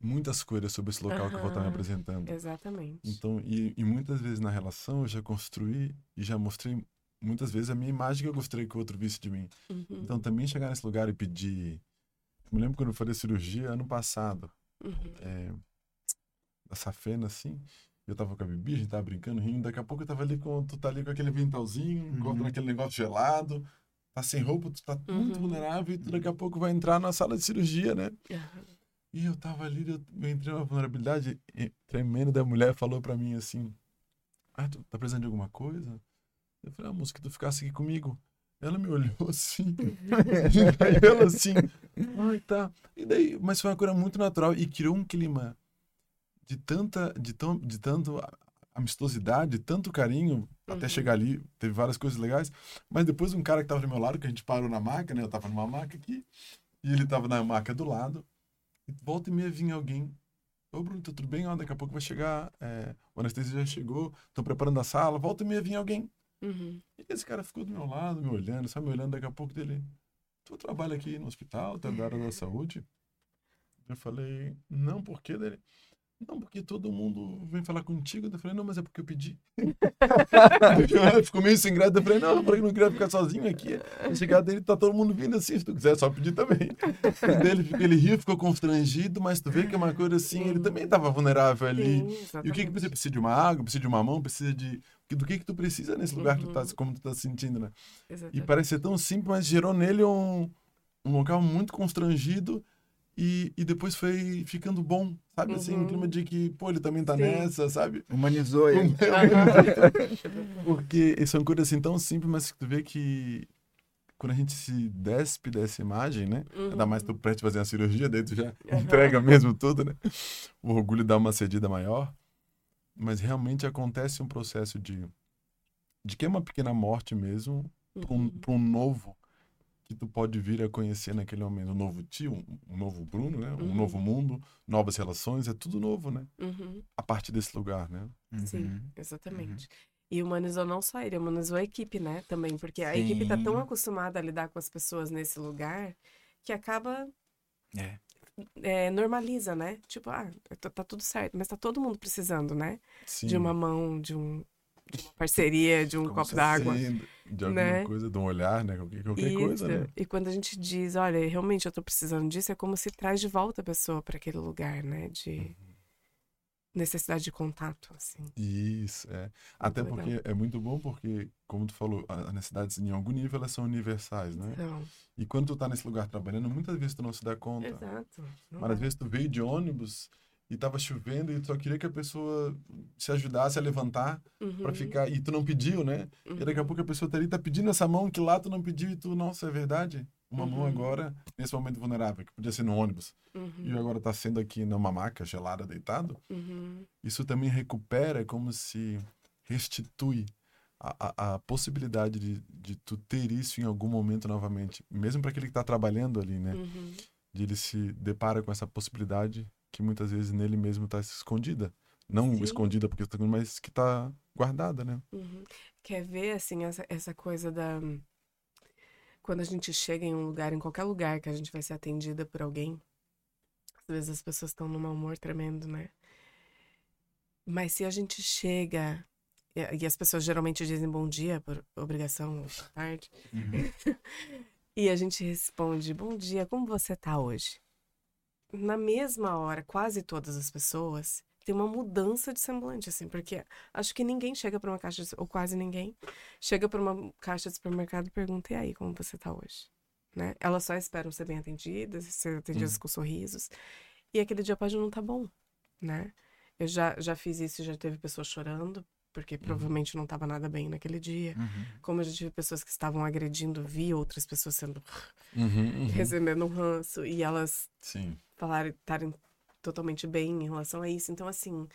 muitas coisas sobre esse local uhum, que eu vou estar me apresentando. Exatamente. Então, e, e, muitas vezes na relação eu já construí e já mostrei muitas vezes a minha imagem que eu gostaria que o outro visse de mim. Uhum. Então, também chegar nesse lugar e pedir. Eu me lembro quando eu falei cirurgia ano passado, uhum. é, da safena, assim. Eu tava com a Bibi, a gente tava brincando, rindo. Daqui a pouco eu tava ali com. Tu tá ali com aquele ventalzinho, uhum. aquele negócio gelado. Tá sem roupa, tu tá muito uhum. vulnerável e tu daqui a pouco vai entrar na sala de cirurgia, né? Uhum. E eu tava ali, eu entrei numa vulnerabilidade tremenda da mulher falou para mim assim: Ah, tu tá precisando de alguma coisa? Eu falei, ah, moça, que tu ficasse aqui comigo. Ela me olhou assim, ela assim, ai tá. E daí, mas foi uma coisa muito natural e criou um clima de tanta, de tão, de tanto amistosidade, tanto carinho, uhum. até chegar ali, teve várias coisas legais. Mas depois um cara que tava do meu lado, que a gente parou na maca, né? Eu tava numa maca aqui, e ele tava na maca do lado. Volta e meia vinha alguém. Ô, Bruno, tá tudo bem? Ó, daqui a pouco vai chegar. É, o anestesia já chegou, estão preparando a sala. Volta e meia vinha alguém. Uhum. E esse cara ficou do meu lado, me olhando, sabe, me olhando. Daqui a pouco dele. Tu trabalha aqui no hospital, tá da área da saúde? Eu falei, não, por quê? Dele, não, porque todo mundo vem falar contigo. Eu falei, não, mas é porque eu pedi. Ficou meio sem graça. Eu falei, não, porque não queria ficar sozinho aqui. Chegar dele, tá todo mundo vindo assim. Se tu quiser, é só pedir também. Dele, ele riu, ficou constrangido, mas tu vê que é uma coisa assim, ele também tava vulnerável ali. Sim, e o que que precisa? Precisa de uma água, precisa de uma mão, precisa de. Do que que tu precisa nesse lugar que tu tá, uhum. como tu tá se sentindo, né? Exatamente. E parece ser tão simples, mas gerou nele um, um local muito constrangido e, e depois foi ficando bom, sabe? Uhum. Assim, um clima de que, pô, ele também tá Sim. nessa, sabe? Humanizou ele. Porque são coisas assim tão simples, mas tu vê que quando a gente se despe dessa imagem, né? Uhum. Ainda mais tu prestes fazer uma cirurgia, daí tu já uhum. entrega mesmo tudo, né? O orgulho dá uma cedida maior. Mas realmente acontece um processo de, de que é uma pequena morte mesmo para um, uhum. um novo que tu pode vir a conhecer naquele momento. Um novo tio, um, novo Bruno, né? Um uhum. novo mundo, novas relações, é tudo novo, né? Uhum. A partir desse lugar, né? Sim, uhum. exatamente. Uhum. E humanizou não só ele, humanizou a equipe, né? Também, porque a Sim. equipe tá tão acostumada a lidar com as pessoas nesse lugar que acaba. É. É, normaliza, né? Tipo, ah, tá, tá, tudo certo, mas tá todo mundo precisando, né? Sim. De uma mão, de um, de uma parceria, de um Como copo d'água. De alguma né? coisa, de um olhar, né? Qualquer, qualquer coisa, né? E quando a gente diz, olha, realmente eu tô precisando disso, é como se traz de volta a pessoa para aquele lugar, né? De uhum. necessidade de contato, assim. Isso, é. Até legal. porque é muito bom porque, como tu falou, as necessidades em algum nível elas são universais, né? Então. E quando tu tá nesse lugar trabalhando, muitas vezes tu não se dá conta. Exato. Mas às vezes tu veio de ônibus e tava chovendo e tu só queria que a pessoa se ajudasse a levantar uhum. para ficar e tu não pediu, né? Uhum. E daqui a pouco a pessoa tá ali tá pedindo essa mão que lá tu não pediu e tu, nossa, é verdade. Uma uhum. mão agora nesse momento vulnerável, que podia ser no ônibus. Uhum. E agora tá sendo aqui numa maca gelada deitado. Uhum. Isso também recupera como se restitui a, a, a, possibilidade de, de tu ter isso em algum momento novamente, mesmo para aquele que está trabalhando ali, né? Uhum. De ele se depara com essa possibilidade que muitas vezes nele mesmo está escondida. Não Sim. escondida porque está mas que está guardada, né? Uhum. Quer ver, assim, essa, essa coisa da... Quando a gente chega em um lugar, em qualquer lugar que a gente vai ser atendida por alguém, às vezes as pessoas estão num mau humor tremendo, né? Mas se a gente chega e as pessoas geralmente dizem bom dia por obrigação ou tarde. Uhum. e a gente responde: Bom dia, como você tá hoje? Na mesma hora, quase todas as pessoas tem uma mudança de semblante, assim, porque acho que ninguém chega para uma caixa, de, ou quase ninguém, chega para uma caixa de supermercado e pergunta: e aí, como você tá hoje? Né? Elas só esperam ser bem atendidas, ser atendidas hum. com sorrisos. E aquele dia pode não tá bom, né? Eu já, já fiz isso, já teve pessoas chorando porque uhum. provavelmente não estava nada bem naquele dia. Uhum. Como eu já tive pessoas que estavam agredindo, vi outras pessoas sendo uhum, uhum. recebendo um ranço e elas Sim. Falarem, estarem totalmente bem em relação a isso. Então, assim,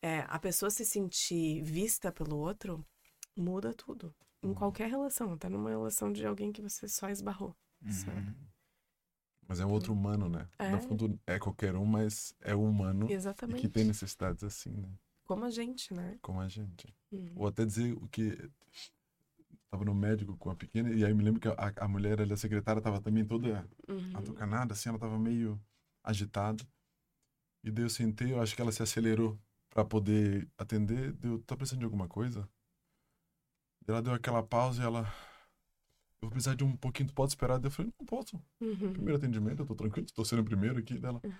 é, a pessoa se sentir vista pelo outro muda tudo. Em uhum. qualquer relação, até numa relação de alguém que você só esbarrou. Uhum. Mas é outro humano, né? É. No fundo, é qualquer um, mas é um humano. Exatamente. que tem necessidades assim, né? Como a gente, né? Como a gente. Uhum. Ou até dizer o que. Tava no médico com a pequena, e aí me lembro que a, a mulher, a secretária, tava também toda uhum. atucanada, assim, ela tava meio agitada. E daí eu sentei, eu acho que ela se acelerou para poder atender. Deu, tá precisando de alguma coisa? Ela deu aquela pausa e ela eu vou precisar de um pouquinho, tu pode esperar? Eu falei, não posso. Uhum. Primeiro atendimento, eu tô tranquilo, tô sendo o primeiro aqui dela. Uhum.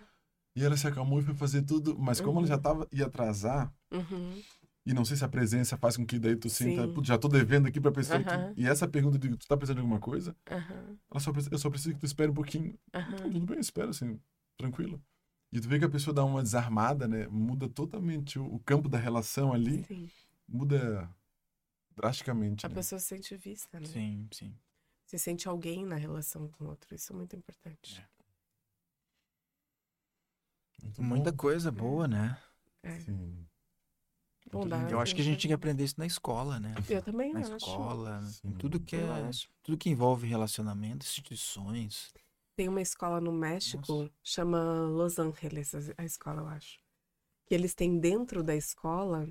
E ela se acalmou e foi fazer tudo, mas como ela já uhum. tava, ia atrasar, uhum. e não sei se a presença faz com que daí tu sinta, já tô devendo aqui pra pessoa. Que, e essa pergunta de, tu tá precisando de alguma coisa? Ela só, eu só preciso que tu espere um pouquinho. Então, tudo bem, espera assim, tranquilo. E tu vê que a pessoa dá uma desarmada, né? Muda totalmente o, o campo da relação ali. Sim. Muda drasticamente. A né? pessoa se sente vista, né? Sim, sim. Você sente alguém na relação com o outro. Isso é muito importante. É. Muito Muita bom. coisa boa, né? É. Sim. Bondade, eu acho que a gente tinha que aprender isso na escola, né? Eu também na acho. escola, Sim. tudo que é, tudo que envolve relacionamento, instituições. Tem uma escola no México, Nossa. chama Los Angeles, a escola, eu acho. Que eles têm dentro da escola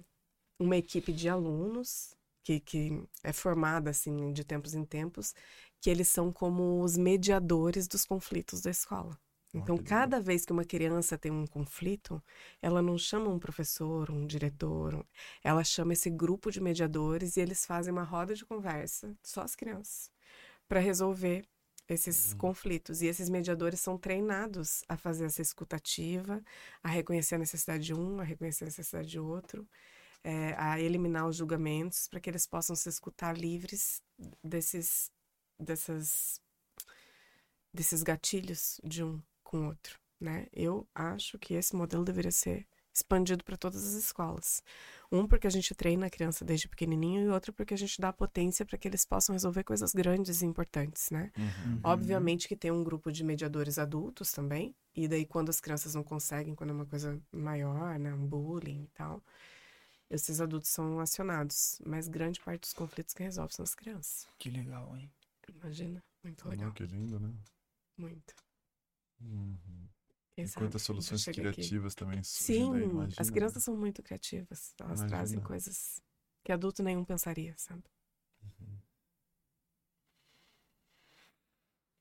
uma equipe de alunos que, que é formada assim de tempos em tempos, que eles são como os mediadores dos conflitos da escola. Então, cada vez que uma criança tem um conflito, ela não chama um professor, um diretor, ela chama esse grupo de mediadores e eles fazem uma roda de conversa, só as crianças, para resolver esses uhum. conflitos. E esses mediadores são treinados a fazer essa escutativa, a reconhecer a necessidade de um, a reconhecer a necessidade de outro é, a eliminar os julgamentos para que eles possam se escutar livres desses, dessas, desses gatilhos de um com o outro. Né? Eu acho que esse modelo deveria ser expandido para todas as escolas. Um, porque a gente treina a criança desde pequenininho, e outro, porque a gente dá potência para que eles possam resolver coisas grandes e importantes, né? Uhum. Obviamente que tem um grupo de mediadores adultos também, e daí quando as crianças não conseguem, quando é uma coisa maior, né, um bullying e tal, esses adultos são acionados, mas grande parte dos conflitos que resolve são as crianças. Que legal, hein? Imagina, muito legal. que lindo, né? Muito. Uhum. E quantas soluções criativas aqui. também surgem Sim, daí, imagina, as né? crianças né? são muito criativas. Elas imagina. trazem coisas que adulto nenhum pensaria, sabe? Uhum.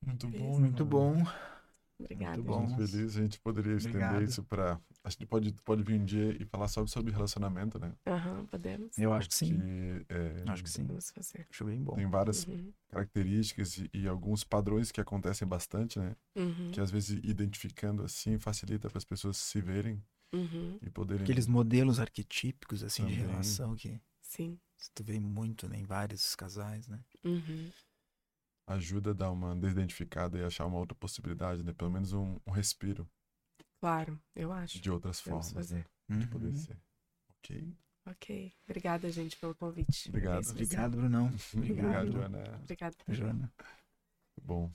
Muito bom, muito bom. Obrigada. Muito bom. Muito feliz. A gente poderia estender Obrigado. isso para. A gente pode, pode vir um dia e falar só sobre relacionamento, né? Aham, uhum, podemos. Eu acho que sim. É, acho que sim. Vamos fazer. Acho bem bom. Tem várias uhum. características e, e, alguns padrões que acontecem bastante, né? Uhum. Que às vezes identificando assim facilita para as pessoas se verem uhum. e poderem. Aqueles modelos arquetípicos, assim, Também. de relação que. Sim. Tu vê muito né, em vários casais, né? Uhum ajuda a dar uma desidentificada e achar uma outra possibilidade, né? Pelo menos um, um respiro. Claro, eu acho. De outras Vamos formas, fazer. Né? De poder uhum. ser. Ok? Ok. Obrigada, gente, pelo convite. Obrigado. Obrigado, Brunão. Obrigado, Joana. Obrigado, Joana. Bom.